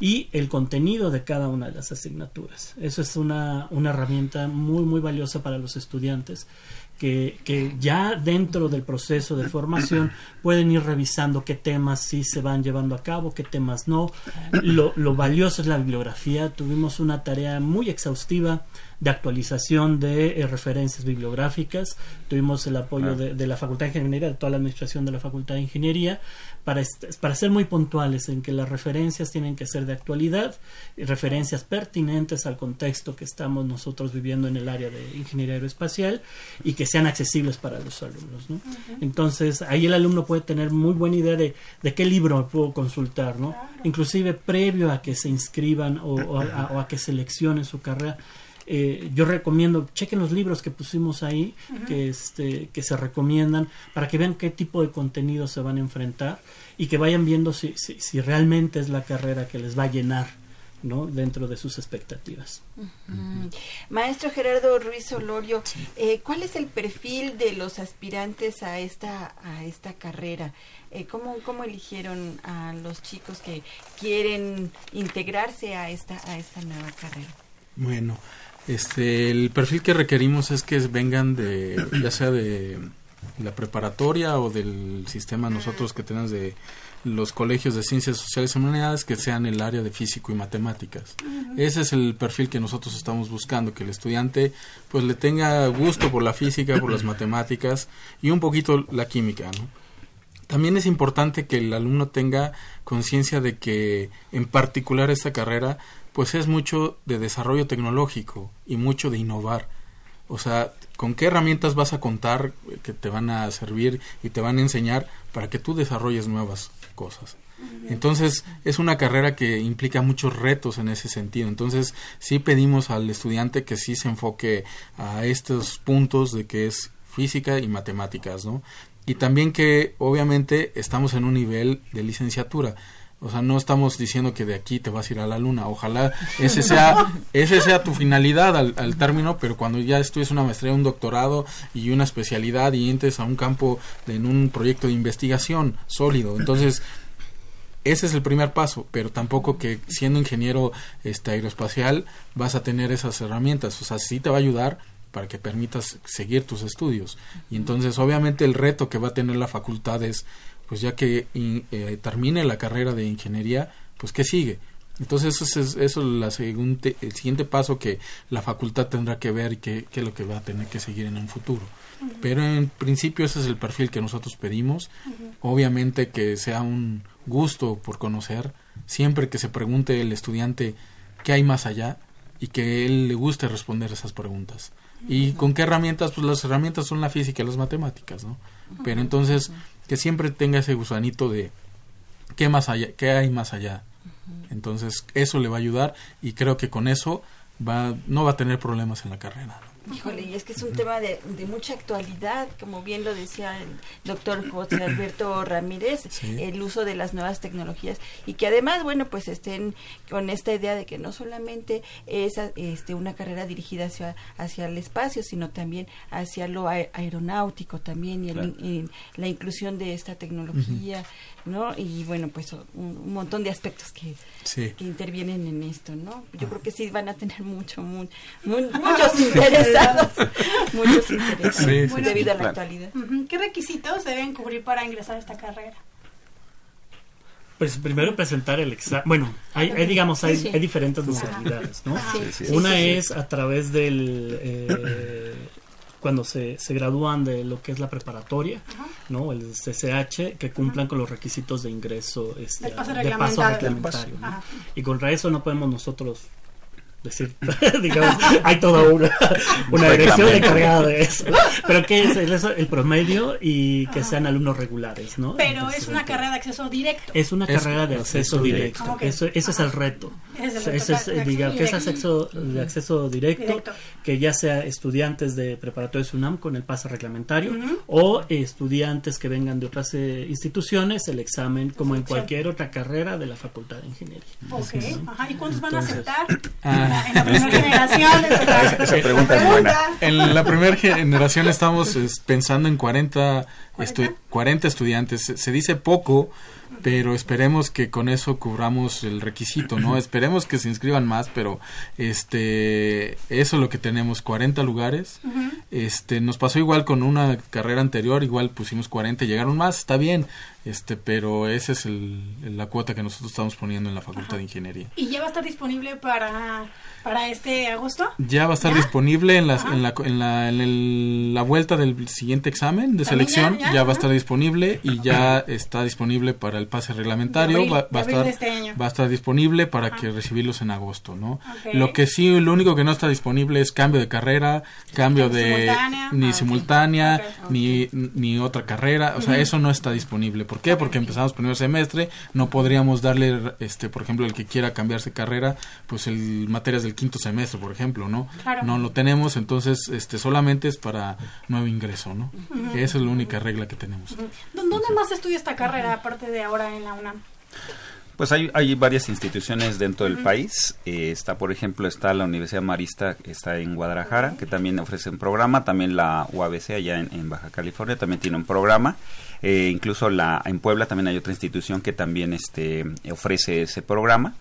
y el contenido de cada una de las asignaturas. Eso es una, una herramienta muy, muy valiosa para los estudiantes que, que, ya dentro del proceso de formación pueden ir revisando qué temas sí se van llevando a cabo, qué temas no. Lo, lo valioso es la bibliografía. Tuvimos una tarea muy exhaustiva de actualización de eh, referencias bibliográficas. Tuvimos el apoyo de, de, la Facultad de Ingeniería, de toda la administración de la Facultad de Ingeniería, para, para ser muy puntuales en que las referencias tienen que ser de actualidad, y referencias pertinentes al contexto que estamos nosotros viviendo en el área de ingeniería aeroespacial y que sean accesibles para los alumnos. ¿no? Entonces, ahí el alumno puede tener muy buena idea de, de qué libro puedo consultar, ¿no? inclusive previo a que se inscriban o, o, a, o a que seleccionen su carrera eh, yo recomiendo, chequen los libros que pusimos ahí, uh -huh. que, este, que se recomiendan, para que vean qué tipo de contenido se van a enfrentar y que vayan viendo si, si, si realmente es la carrera que les va a llenar. ¿no? dentro de sus expectativas. Uh -huh. Maestro Gerardo Ruiz Olorio, sí. eh, ¿cuál es el perfil de los aspirantes a esta, a esta carrera? Eh, ¿cómo, ¿Cómo eligieron a los chicos que quieren integrarse a esta, a esta nueva carrera? Bueno, este, el perfil que requerimos es que vengan de, ya sea de la preparatoria o del sistema nosotros que tenemos de los colegios de ciencias sociales y humanidades que sean el área de físico y matemáticas. Uh -huh. Ese es el perfil que nosotros estamos buscando, que el estudiante pues le tenga gusto por la física, por las matemáticas y un poquito la química, ¿no? También es importante que el alumno tenga conciencia de que en particular esta carrera pues es mucho de desarrollo tecnológico y mucho de innovar. O sea, ¿con qué herramientas vas a contar que te van a servir y te van a enseñar para que tú desarrolles nuevas cosas? Entonces, es una carrera que implica muchos retos en ese sentido. Entonces, sí pedimos al estudiante que sí se enfoque a estos puntos de que es física y matemáticas, ¿no? Y también que obviamente estamos en un nivel de licenciatura. O sea, no estamos diciendo que de aquí te vas a ir a la luna. Ojalá ese sea, ese sea tu finalidad al, al término, pero cuando ya estudies una maestría, un doctorado y una especialidad y entres a un campo en un proyecto de investigación sólido. Entonces, ese es el primer paso, pero tampoco que siendo ingeniero este, aeroespacial vas a tener esas herramientas. O sea, sí te va a ayudar para que permitas seguir tus estudios. Y entonces, obviamente, el reto que va a tener la facultad es pues ya que eh, termine la carrera de ingeniería, pues ¿qué sigue? Entonces eso es, eso es la el siguiente paso que la facultad tendrá que ver y qué es lo que va a tener que seguir en un futuro. Uh -huh. Pero en principio ese es el perfil que nosotros pedimos. Uh -huh. Obviamente que sea un gusto por conocer, siempre que se pregunte el estudiante qué hay más allá y que él le guste responder esas preguntas. ¿Y con qué herramientas? Pues las herramientas son la física y las matemáticas, ¿no? Pero entonces que siempre tenga ese gusanito de qué más allá, qué hay más allá. Entonces, eso le va a ayudar y creo que con eso va no va a tener problemas en la carrera. Híjole, y es que es un tema de, de, mucha actualidad, como bien lo decía el doctor José Alberto Ramírez, sí. el uso de las nuevas tecnologías y que además, bueno, pues estén con esta idea de que no solamente es este, una carrera dirigida hacia, hacia el espacio, sino también hacia lo aeronáutico también y, el, y la inclusión de esta tecnología, uh -huh. ¿No? Y bueno, pues un, un montón de aspectos que, sí. que intervienen en esto, ¿no? Yo creo que sí van a tener mucho, muy, muy, muchos intereses muchos intereses sí, bueno, debido a la actualidad. ¿Qué requisitos deben cubrir para ingresar a esta carrera? Pues primero presentar el examen. Bueno, hay, hay, digamos, hay, sí, sí. hay diferentes modalidades, ¿no? Una es a través del... Eh, cuando se, se gradúan de lo que es la preparatoria, Ajá. ¿no? El CCH, que cumplan Ajá. con los requisitos de ingreso este, de paso reglamentario. paso reglamentario ¿no? Y contra eso no podemos nosotros decir, digamos, hay toda una, una dirección encargada de eso. Pero ¿qué es el, el promedio y que sean alumnos regulares, ¿no? Pero Entonces, es una carrera de acceso directo. Es una es carrera de acceso, directo. directo. Okay. Eso, ese es el reto. Ese Ese es, de diga, que es acceso de acceso directo, Directo. que ya sea estudiantes de preparatoria SUNAM con el pase reglamentario o estudiantes que vengan de otras eh, instituciones, el examen como en cualquier otra carrera de la Facultad de Ingeniería. Ok, ajá. ¿Y cuántos van a aceptar? Ah. En la primera generación. esa- Esa pregunta es buena. En la primera generación estamos es, pensando en 40, estu- 40 estudiantes. Se, se dice poco, pero esperemos que con eso cubramos el requisito, ¿no? esperemos que se inscriban más, pero este eso es lo que tenemos, 40 lugares. Este nos pasó igual con una carrera anterior, igual pusimos 40, llegaron más, está bien. Este, pero esa es el, la cuota que nosotros estamos poniendo en la Facultad de Ingeniería. ¿Y ya va a estar disponible para, para este agosto? Ya va a estar ¿Ya? disponible en, las- en, la, en, la, en el- la vuelta del siguiente examen de selección. ya, Ya, ya, va a estar disponible y ya está disponible para el pase reglamentario. Abril, va, va a estar, este año. va a estar disponible para que recibirlos en agosto, ¿no? Lo que sí, lo único que no está disponible es cambio de carrera, cambio de Simultánea. ni Ah, simultánea, ni, ni otra carrera. O sea, eso no está disponible. ¿Por qué? Porque empezamos primer semestre, no podríamos darle, este, por ejemplo, el que quiera cambiarse carrera, pues el materias del quinto semestre, por ejemplo, ¿no? Claro. No lo tenemos, entonces, este, solamente es para nuevo ingreso, ¿no? Ujú. Esa es la única regla que tenemos. ¿Dó- ¿Dónde más estudia esta carrera aparte de ahora en la UNAM? Pues hay, hay varias instituciones dentro del país. Eh, está, por ejemplo, está la Universidad Marista, que está en Guadalajara, que también ofrece un programa. También la UABC, allá en, en Baja California, también tiene un programa. Eh, incluso la, en Puebla también hay otra institución que también este, ofrece ese programa.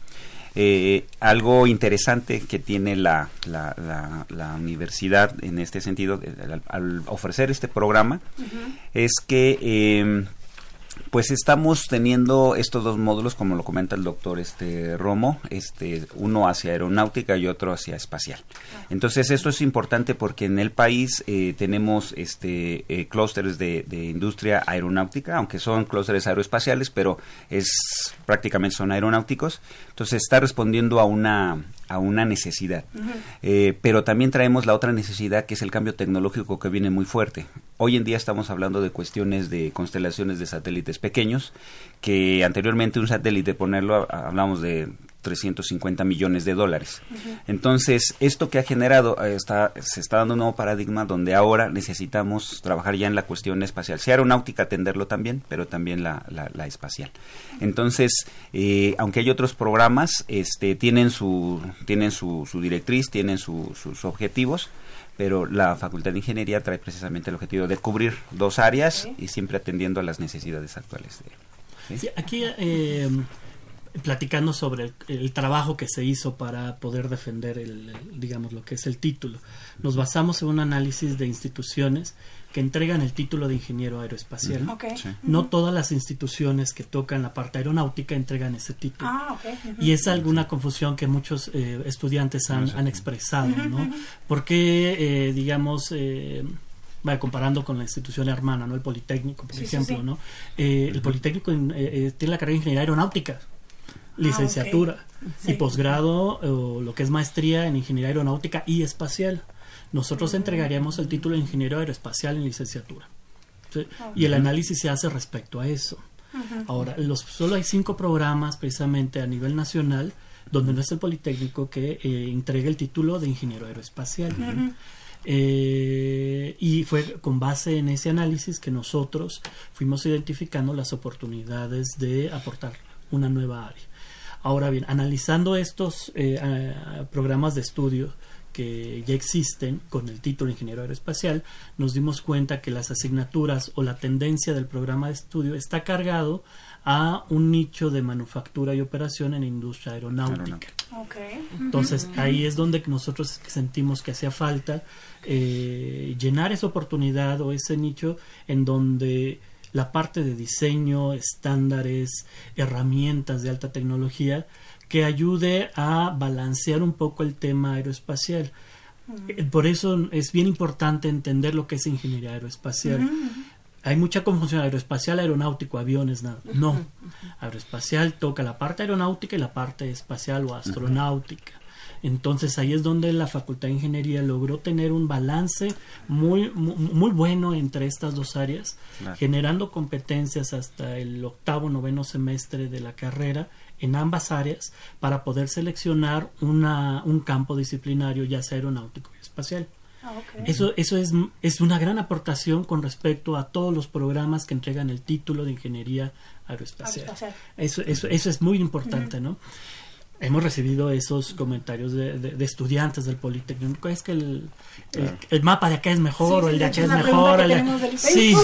Eh, algo interesante que tiene la, la, la- la universidad en este sentido, al, al ofrecer este programa, es que eh, pues estamos teniendo estos dos módulos, como lo comenta el doctor este Romo, este uno hacia aeronáutica y otro hacia espacial. Entonces esto es importante porque en el país eh, tenemos este eh, clústeres de, de industria aeronáutica, aunque son clústeres aeroespaciales, pero es prácticamente son aeronáuticos. Entonces está respondiendo a una a una necesidad. Eh, pero también traemos la otra necesidad que es el cambio tecnológico que viene muy fuerte. Hoy en día estamos hablando de cuestiones de constelaciones de satélites pequeños, que anteriormente un satélite, ponerlo, hablamos de 350 millones de dólares. Entonces, esto que ha generado, eh, está, se está dando un nuevo paradigma donde ahora necesitamos trabajar ya en la cuestión espacial. Si aeronáutica, atenderlo también, pero también la, la- la espacial. Entonces, eh, aunque hay otros programas, este, tienen su, tienen su, su directriz, tienen su- sus objetivos, pero la Facultad de Ingeniería trae precisamente el objetivo de cubrir dos áreas y siempre atendiendo a las necesidades actuales. de- ¿sí? Sí, aquí eh, platicando sobre el, el trabajo que se hizo para poder defender el, el, digamos lo que es el título. Nos basamos en un análisis de instituciones que entregan el título de ingeniero aeroespacial. Sí. No todas las instituciones que tocan la parte aeronáutica entregan ese título. Ah, ok. Ujú. Y es alguna confusión que muchos eh, estudiantes han, han expresado, ¿no? Porque, eh, digamos, eh, vaya, comparando con la institución hermana, ¿no? El Politécnico, por Sí, sí, ejemplo, sí. ¿no? Eh, el Politécnico eh, eh, tiene la carrera de Ingeniería Aeronáutica, licenciatura, ok. Sí. y posgrado, o lo que es maestría en Ingeniería Aeronáutica y Espacial. Nosotros entregaríamos el título de Ingeniero Aeroespacial en licenciatura. ¿sí? Y el análisis se hace respecto a eso. Ahora, los, solo hay cinco programas precisamente a nivel nacional donde no es el Politécnico que eh, entrega el título de ingeniero aeroespacial. Eh, y fue con base en ese análisis que nosotros fuimos identificando las oportunidades de aportar una nueva área. Ahora bien, analizando estos eh, ah, programas de estudio que ya existen con el título de ingeniero aeroespacial, nos dimos cuenta que las asignaturas o la tendencia del programa de estudio está cargado a un nicho de manufactura y operación en la industria aeronáutica. Entonces ahí es donde nosotros sentimos que hacía falta eh, llenar esa oportunidad o ese nicho en donde la parte de diseño, estándares, herramientas de alta tecnología que ayude a balancear un poco el tema aeroespacial. Por eso es bien importante entender lo que es ingeniería aeroespacial. Hay mucha confusión aeroespacial, aeronáutico, aviones, nada. No. Aeroespacial toca la parte aeronáutica y la parte espacial o astronáutica. Entonces ahí es donde la Facultad de Ingeniería logró tener un balance muy, muy, bueno entre estas dos áreas, generando competencias hasta el octavo, noveno semestre de la carrera en ambas áreas para poder seleccionar una, un campo disciplinario, ya sea aeronáutico y espacial. Ah, eso, eso es, es una gran aportación con respecto a todos los programas que entregan el título de ingeniería aeroespacial. Eso, eso, eso es muy importante, ¿no? Hemos recibido esos comentarios de, de, estudiantes del Politécnico. Es que el, el, mapa de acá es mejor o el de acá es mejor. sí,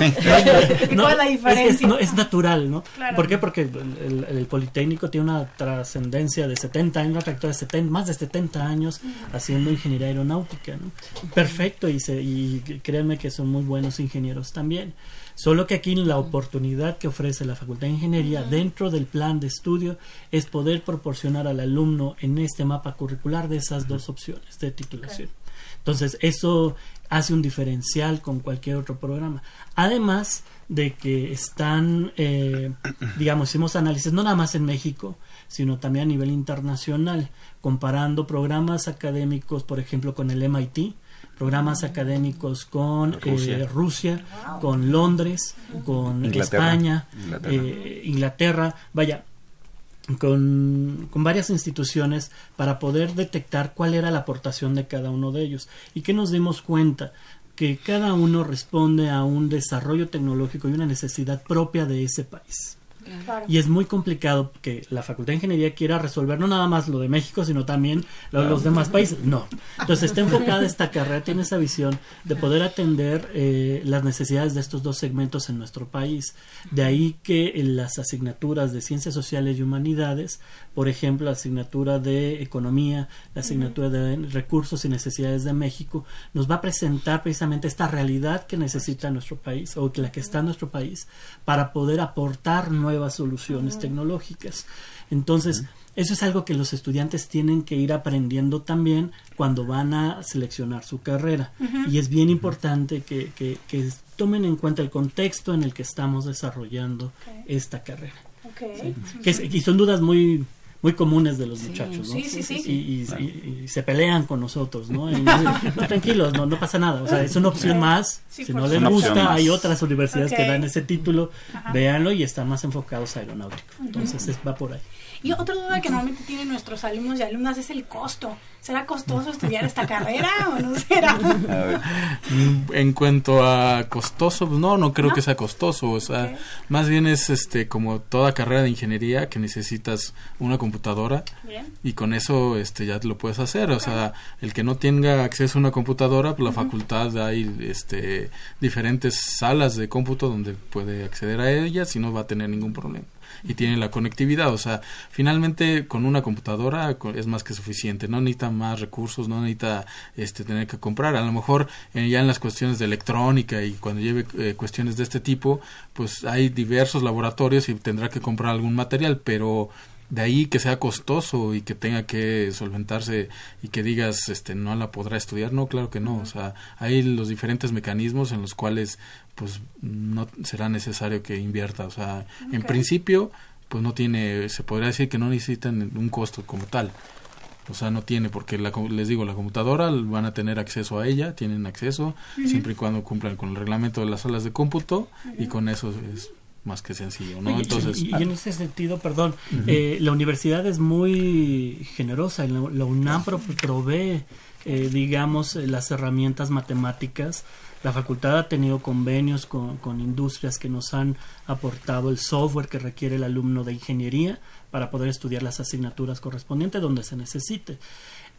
no, la diferencia? Es, es, natural, ¿no? ¿Por qué? Porque el, Politécnico tiene una trascendencia de 70 años, una trayectoria de 70, más de 70 años haciendo ingeniería aeronáutica. ¿no? Perfecto, y, se, y créanme que son muy buenos ingenieros también. Solo que aquí la oportunidad que ofrece la Facultad de Ingeniería dentro del plan de estudio es poder proporcionar al alumno en este mapa curricular de esas dos opciones de titulación. Entonces, eso hace un diferencial con cualquier otro programa. Además de que están, eh, digamos, hicimos análisis no nada más en México, sino también a nivel internacional, comparando programas académicos, por ejemplo, con el MIT, programas académicos con Rusia, eh, con Londres, con España, eh, Inglaterra, vaya, con, con, varias instituciones para poder detectar cuál era la aportación de cada uno de ellos. Y que nos dimos cuenta que cada uno responde a un desarrollo tecnológico y una necesidad propia de ese país. Y es muy complicado que la Facultad de Ingeniería quiera resolver no nada más lo de México, sino también lo de los demás países. No. Entonces está enfocada esta carrera, tiene esa visión de poder atender eh, las necesidades de estos dos segmentos en nuestro país. De ahí que en las asignaturas de Ciencias Sociales y Humanidades, por ejemplo, la asignatura de Economía, la asignatura de Recursos y Necesidades de México, nos va a presentar precisamente esta realidad que necesita nuestro país o la que está en nuestro país para poder aportar nuevas nuevas soluciones tecnológicas. Entonces, eso es algo que los estudiantes tienen que ir aprendiendo también cuando van a seleccionar su carrera. Y es bien importante que, que, tomen en cuenta el contexto en el que estamos desarrollando esta carrera. y son dudas muy muy comunes de los muchachos, ¿no? Sí, sí, sí. Y, se pelean con nosotros, ¿no? tranquilos, no, no pasa nada. O sea, es una opción más. si no les gusta, hay otras universidades que dan ese título. Véanlo y están más enfocados a aeronáutico. Entonces, va por ahí. Y otra duda que normalmente tienen nuestros alumnos y alumnas es el costo. ¿Será costoso estudiar esta carrera o no será? En cuanto a costoso, pues no, no creo que sea costoso. O sea, más bien es este como toda carrera de ingeniería que necesitas una computadora y con eso este ya lo puedes hacer. O sea, el que no tenga acceso a una computadora, pues la facultad hay este diferentes salas de cómputo donde puede acceder a ellas y no va a tener ningún problema y tiene la conectividad. O sea, finalmente con una computadora es más que suficiente. No necesita más recursos, no necesita este, tener que comprar. A lo mejor eh, ya en las cuestiones de electrónica y cuando lleve eh, cuestiones de este tipo, pues hay diversos laboratorios y tendrá que comprar algún material, pero de ahí que sea costoso y que tenga que solventarse y que digas este no la podrá estudiar. No claro que no. O sea hay los diferentes mecanismos en los cuales pues no será necesario que invierta. O sea en principio pues no tiene se podría decir que no necesitan un costo como tal. O sea, no tiene, porque la, les digo, la computadora van a tener acceso a ella, tienen acceso, siempre y cuando cumplan con el reglamento de las salas de cómputo, y con eso es más que sencillo, ¿no? Entonces, y, en ese sentido, perdón, eh, la universidad es muy generosa, la, la UNAM provee, eh, digamos, eh, las herramientas matemáticas. La facultad ha tenido convenios con, con, industrias que nos han aportado el software que requiere el alumno de ingeniería para poder estudiar las asignaturas correspondientes donde se necesite.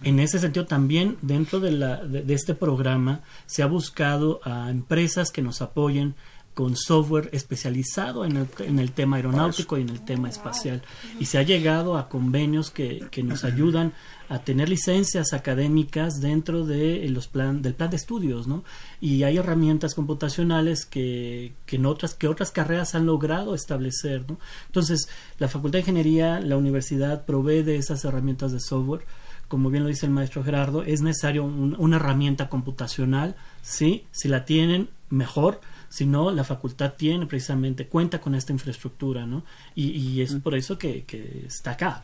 En ese sentido, también dentro de, la, de este programa se ha buscado a empresas que nos apoyen con software especializado en el, en el, tema aeronáutico y en el tema espacial. Y se ha llegado a convenios que, que nos ayudan a tener licencias académicas dentro de los plan, del plan de estudios, ¿no? Y hay herramientas computacionales que, que, en otras, que otras carreras han logrado establecer, ¿no? Entonces, la Facultad de Ingeniería, la universidad provee de esas herramientas de software. Como bien lo dice el maestro Gerardo, es necesario una herramienta computacional, ¿sí? Si la tienen, mejor sino la facultad tiene precisamente, cuenta con esta infraestructura, ¿no? Y, y es por eso que, que está acá.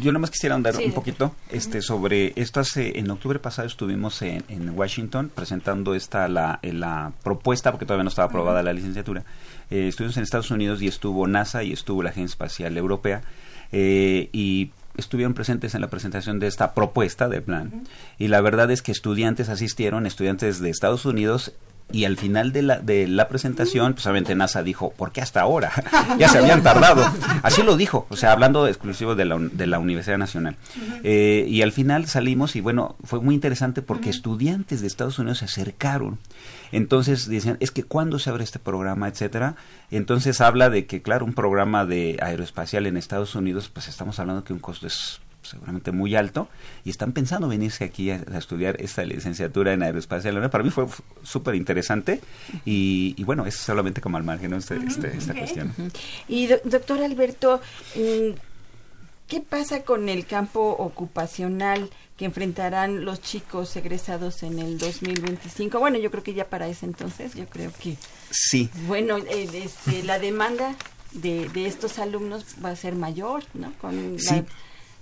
Yo nomás quisiera andar un poquito este, sobre esto. Hace, en octubre pasado estuvimos en, Washington presentando esta la, la propuesta, porque todavía no estaba aprobada la licenciatura. Eh, estuvimos en Estados Unidos y estuvo NASA y estuvo la Agencia Espacial Europea. Eh, y estuvieron presentes en la presentación de esta propuesta de plan. Y la verdad es que estudiantes asistieron, estudiantes de Estados Unidos y al final de la, de la presentación, pues obviamente NASA dijo, ¿por qué hasta ahora? ya se habían tardado. Así lo dijo, o sea, hablando exclusivo de la, de la Universidad Nacional. Eh, y al final salimos y bueno, fue muy interesante porque estudiantes de Estados Unidos se acercaron. Entonces decían, es que cuando se abre este programa, etcétera. Entonces habla de que, claro, un programa de aeroespacial en Estados Unidos, pues estamos hablando que un costo es seguramente muy alto, y están pensando venirse aquí a, estudiar esta licenciatura en aeroespacial. Para mí fue súper interesante y, bueno, es solamente como al margen este, este, esta cuestión. Y doctor Alberto, mm, ¿qué pasa con el campo ocupacional? que enfrentarán los chicos egresados en el 2025. Bueno, yo creo que ya para ese entonces, yo creo que... Sí. Bueno, eh, este, la demanda de, de, estos alumnos va a ser mayor, ¿no? Con sí.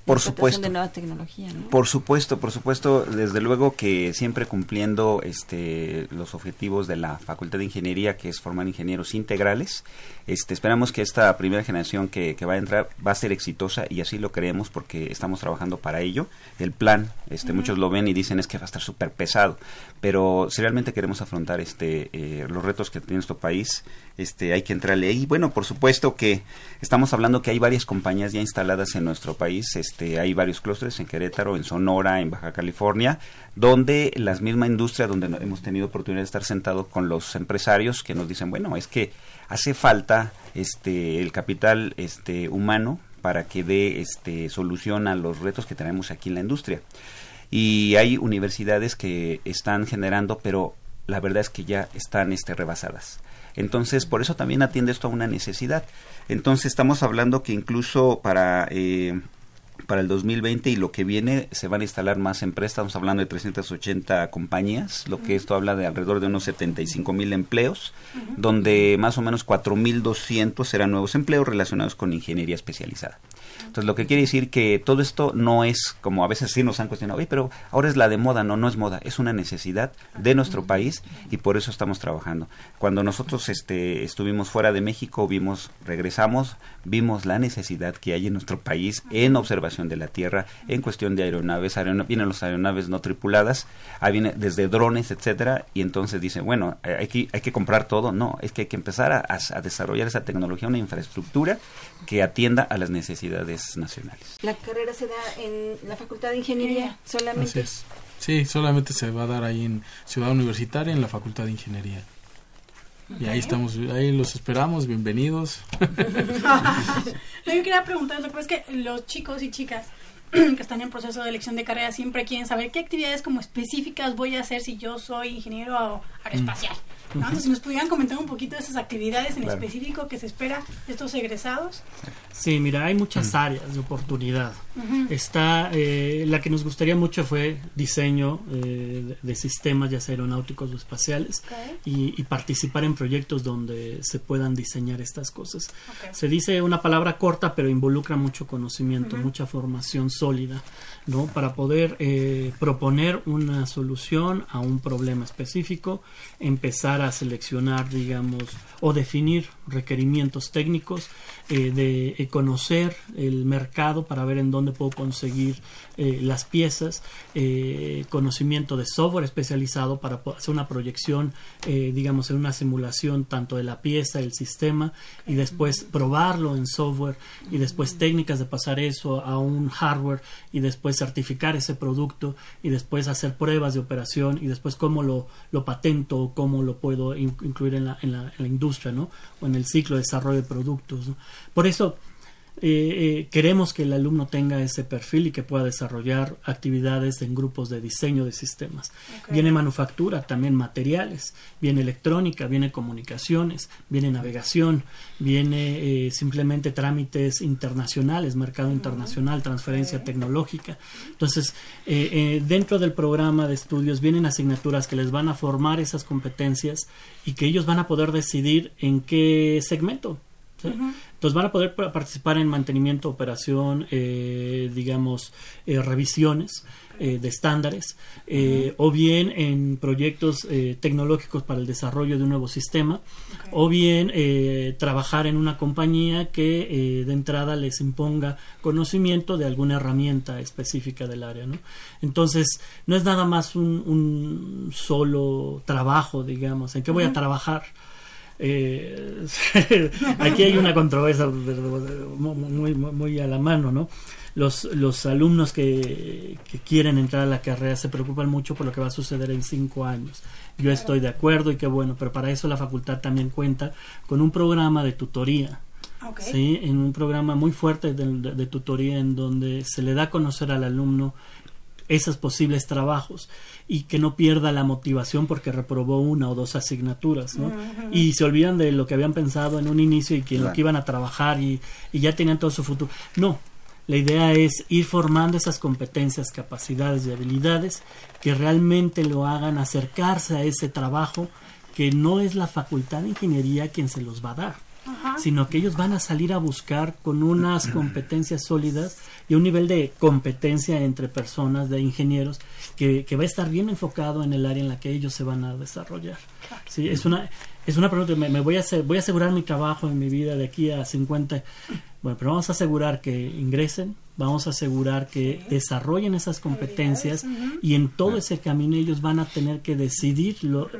Por supuesto. De nueva tecnología, Por supuesto, por supuesto, desde luego que siempre cumpliendo este los objetivos de la Facultad de Ingeniería, que es formar ingenieros integrales, este esperamos que esta primera generación que, que va a entrar va a ser exitosa y así lo creemos porque estamos trabajando para ello. El plan, este muchos lo ven y dicen es que va a estar súper pesado, pero si realmente queremos afrontar este eh, los retos que tiene nuestro país, este hay que entrarle ahí. Bueno, por supuesto que estamos hablando que hay varias compañías ya instaladas en nuestro país, este hay varios clústeres en Querétaro, en Sonora, en Baja California, donde la misma industria donde hemos tenido oportunidad de estar sentados con los empresarios que nos dicen, bueno, es que hace falta este el capital este humano para que dé este solución a los retos que tenemos aquí en la industria y hay universidades que están generando, pero la verdad es que ya están este, rebasadas. Entonces, por eso también atiende esto a una necesidad. Entonces, estamos hablando que incluso para eh, para el 2020 y lo que viene se van a instalar más empresas, estamos hablando de 380 compañías, lo que esto habla de alrededor de unos 75 mil empleos, donde más o menos 4.200 serán nuevos empleos relacionados con ingeniería especializada. Entonces, lo que quiere decir que todo esto no es, como a veces sí nos han cuestionado, Oye, pero ahora es la de moda, no, no es moda, es una necesidad de nuestro país y por eso estamos trabajando. Cuando nosotros este, estuvimos fuera de México, vimos, regresamos, vimos la necesidad que hay en nuestro país en observación de la Tierra, en cuestión de aeronaves, vienen las aeronaves no tripuladas, ahí viene desde drones, etcétera, y entonces dice, bueno, eh, hay que, hay que comprar todo, no, es que hay que empezar a, a desarrollar esa tecnología, una infraestructura que atienda a las necesidades nacionales. La carrera se da en la Facultad de Ingeniería solamente. Sí, solamente se va a dar ahí en Ciudad Universitaria, en la Facultad de Ingeniería. Y ahí estamos, ahí los esperamos, bienvenidos. yo quería preguntar, es que los chicos y chicas que están en proceso de elección de carrera siempre quieren saber qué actividades como específicas voy a hacer si yo soy ingeniero aeroespacial. si nos pudieran comentar un poquito de esas actividades en específico que se espera de estos egresados. Sí, mira, hay muchas mm. áreas de oportunidad. Está, eh, la que nos gustaría mucho fue diseño eh, de, sistemas, ya sea aeronáuticos o espaciales, y, participar en proyectos donde se puedan diseñar estas cosas. Se dice una palabra corta, pero involucra mucho conocimiento, mucha formación sólida. ¿no? para poder eh, proponer una solución a un problema específico, empezar a seleccionar, digamos, o definir requerimientos técnicos, eh, de eh, conocer el mercado para ver en dónde puedo conseguir las piezas, conocimiento de software especializado para hacer una proyección, digamos, en una simulación tanto de la pieza, el sistema, y después probarlo en software, y después técnicas de pasar eso a un hardware, y después certificar ese producto y después hacer pruebas de operación y después cómo lo, lo patento o cómo lo puedo incluir en la, en, la, en la industria, ¿no? O en el ciclo de desarrollo de productos. Por eso, eh, eh, queremos que el alumno tenga ese perfil y que pueda desarrollar actividades en grupos de diseño de sistemas. Viene manufactura, también materiales, viene electrónica, viene comunicaciones, viene navegación, viene eh, simplemente trámites internacionales, mercado internacional, transferencia tecnológica. Entonces, dentro del programa de estudios vienen asignaturas que les van a formar esas competencias y que ellos van a poder decidir en qué segmento Entonces van a poder participar en mantenimiento, operación, eh, digamos, eh, revisiones eh, de estándares, o bien en proyectos tecnológicos para el desarrollo de un nuevo sistema, o bien trabajar en una compañía que de entrada les imponga conocimiento de alguna herramienta específica del área. ¿no? Entonces, no es nada más un, solo trabajo, digamos, en qué voy a trabajar eh, aquí hay una controversia muy, muy, a la mano, ¿no? Los, los alumnos que, que, quieren entrar a la carrera se preocupan mucho por lo que va a suceder en cinco años. Yo estoy de acuerdo y qué bueno, pero para eso la facultad también cuenta con un programa de tutoría. ¿sí? En un programa muy fuerte de, tutoría en donde se le da a conocer al alumno esos posibles trabajos y que no pierda la motivación porque reprobó una o dos asignaturas, ¿no? Y se olvidan de lo que habían pensado en un inicio y que lo que iban a trabajar y, y ya tenían todo su futuro. No, la idea es ir formando esas competencias, capacidades y habilidades que realmente lo hagan acercarse a ese trabajo que no es la facultad de ingeniería quien se los va a dar sino que ellos van a salir a buscar con unas competencias sólidas y un nivel de competencia entre personas, de ingenieros, que, va a estar bien enfocado en el área en la que ellos se van a desarrollar. Sí, es una, es una pregunta, me, voy, a hacer, voy a asegurar mi trabajo en mi vida de aquí a 50. Bueno, pero vamos a asegurar que ingresen, vamos a asegurar que desarrollen esas competencias y en todo ese camino ellos van a tener que decidirlo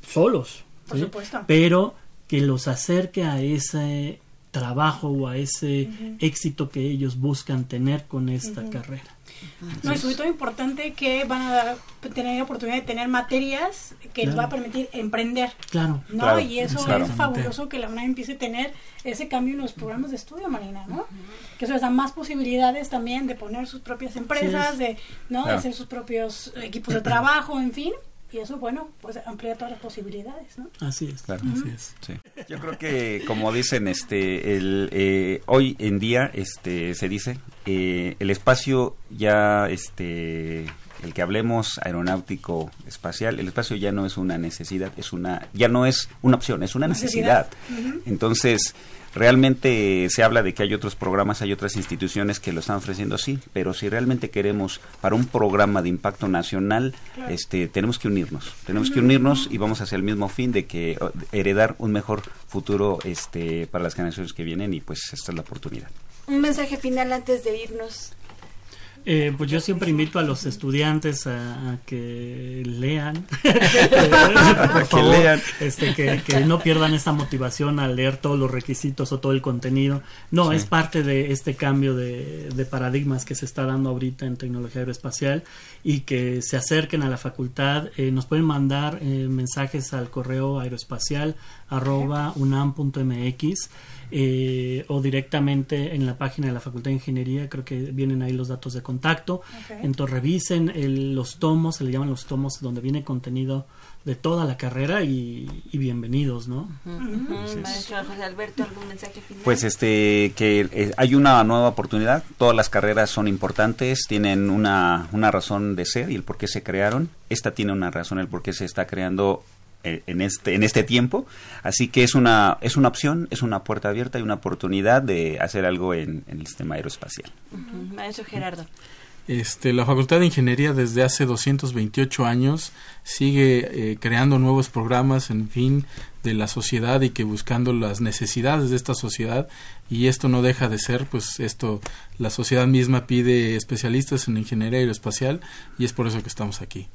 solos. Por supuesto. Pero que los acerque a ese trabajo o a ese éxito que ellos buscan tener con esta carrera. No, y sobre todo importante que van a tener oportunidad de tener materias que les va a permitir emprender. Claro. ¿no? y eso es fabuloso que la UNAM empiece a tener ese cambio en los programas de estudio, Marina, ¿no? Que eso les da más posibilidades también de poner sus propias empresas, de, ¿no? de hacer sus propios equipos de trabajo, en fin y eso, bueno, pues amplía todas las posibilidades, ¿no? Así es, claro. Así es. Sí. Yo creo que, como dicen, este, el, eh, hoy en día, este, se dice, eh, el espacio ya, este, el que hablemos aeronáutico espacial, el espacio ya no es una necesidad, es una, ya no es una opción, es una necesidad. Entonces, Realmente se habla de que hay otros programas, hay otras instituciones que lo están ofreciendo, sí, pero si realmente queremos para un programa de impacto nacional, este, tenemos que unirnos, tenemos que unirnos y vamos hacia el mismo fin de que heredar un mejor futuro este, para las generaciones que vienen y pues esta es la oportunidad. Un mensaje final antes de irnos. Eh, pues yo siempre invito a los estudiantes a, que lean, que lean, este, que, no pierdan esta motivación al leer todos los requisitos o todo el contenido. No, es parte de este cambio de, paradigmas que se está dando ahorita en tecnología aeroespacial y que se acerquen a la facultad. Eh, nos pueden mandar eh, mensajes al correo aeroespacial arroba unam.mx eh, o directamente en la página de la Facultad de Ingeniería, creo que vienen ahí los datos de contacto. Entonces revisen los tomos, se le llaman los tomos donde viene contenido de toda la carrera y, bienvenidos, ¿no? Pues este, que eh, hay una nueva oportunidad, todas las carreras son importantes, tienen una, una razón de ser y el por qué se crearon. Esta tiene una razón, el por qué se está creando en este en este tiempo. Así que es una es una opción es una puerta abierta y una oportunidad de hacer algo en, el sistema aeroespacial. Maestro Gerardo. Este, la Facultad de Ingeniería desde hace 228 años sigue eh, creando nuevos programas, en fin, de la sociedad y que buscando las necesidades de esta sociedad. Y esto no deja de ser, pues esto, la sociedad misma pide especialistas en ingeniería aeroespacial y es por eso que estamos aquí.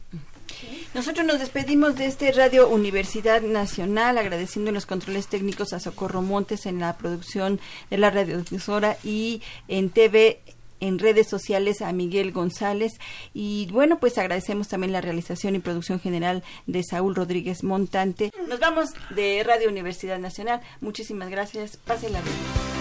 Nosotros nos despedimos de este Radio Universidad Nacional, agradeciendo los controles técnicos a Socorro Montes en la producción de la radiodifusora y en TV en redes sociales a Miguel González y bueno pues agradecemos también la realización y producción general de Saúl Rodríguez Montante. Nos vamos de Radio Universidad Nacional. Muchísimas gracias. Pásenla bien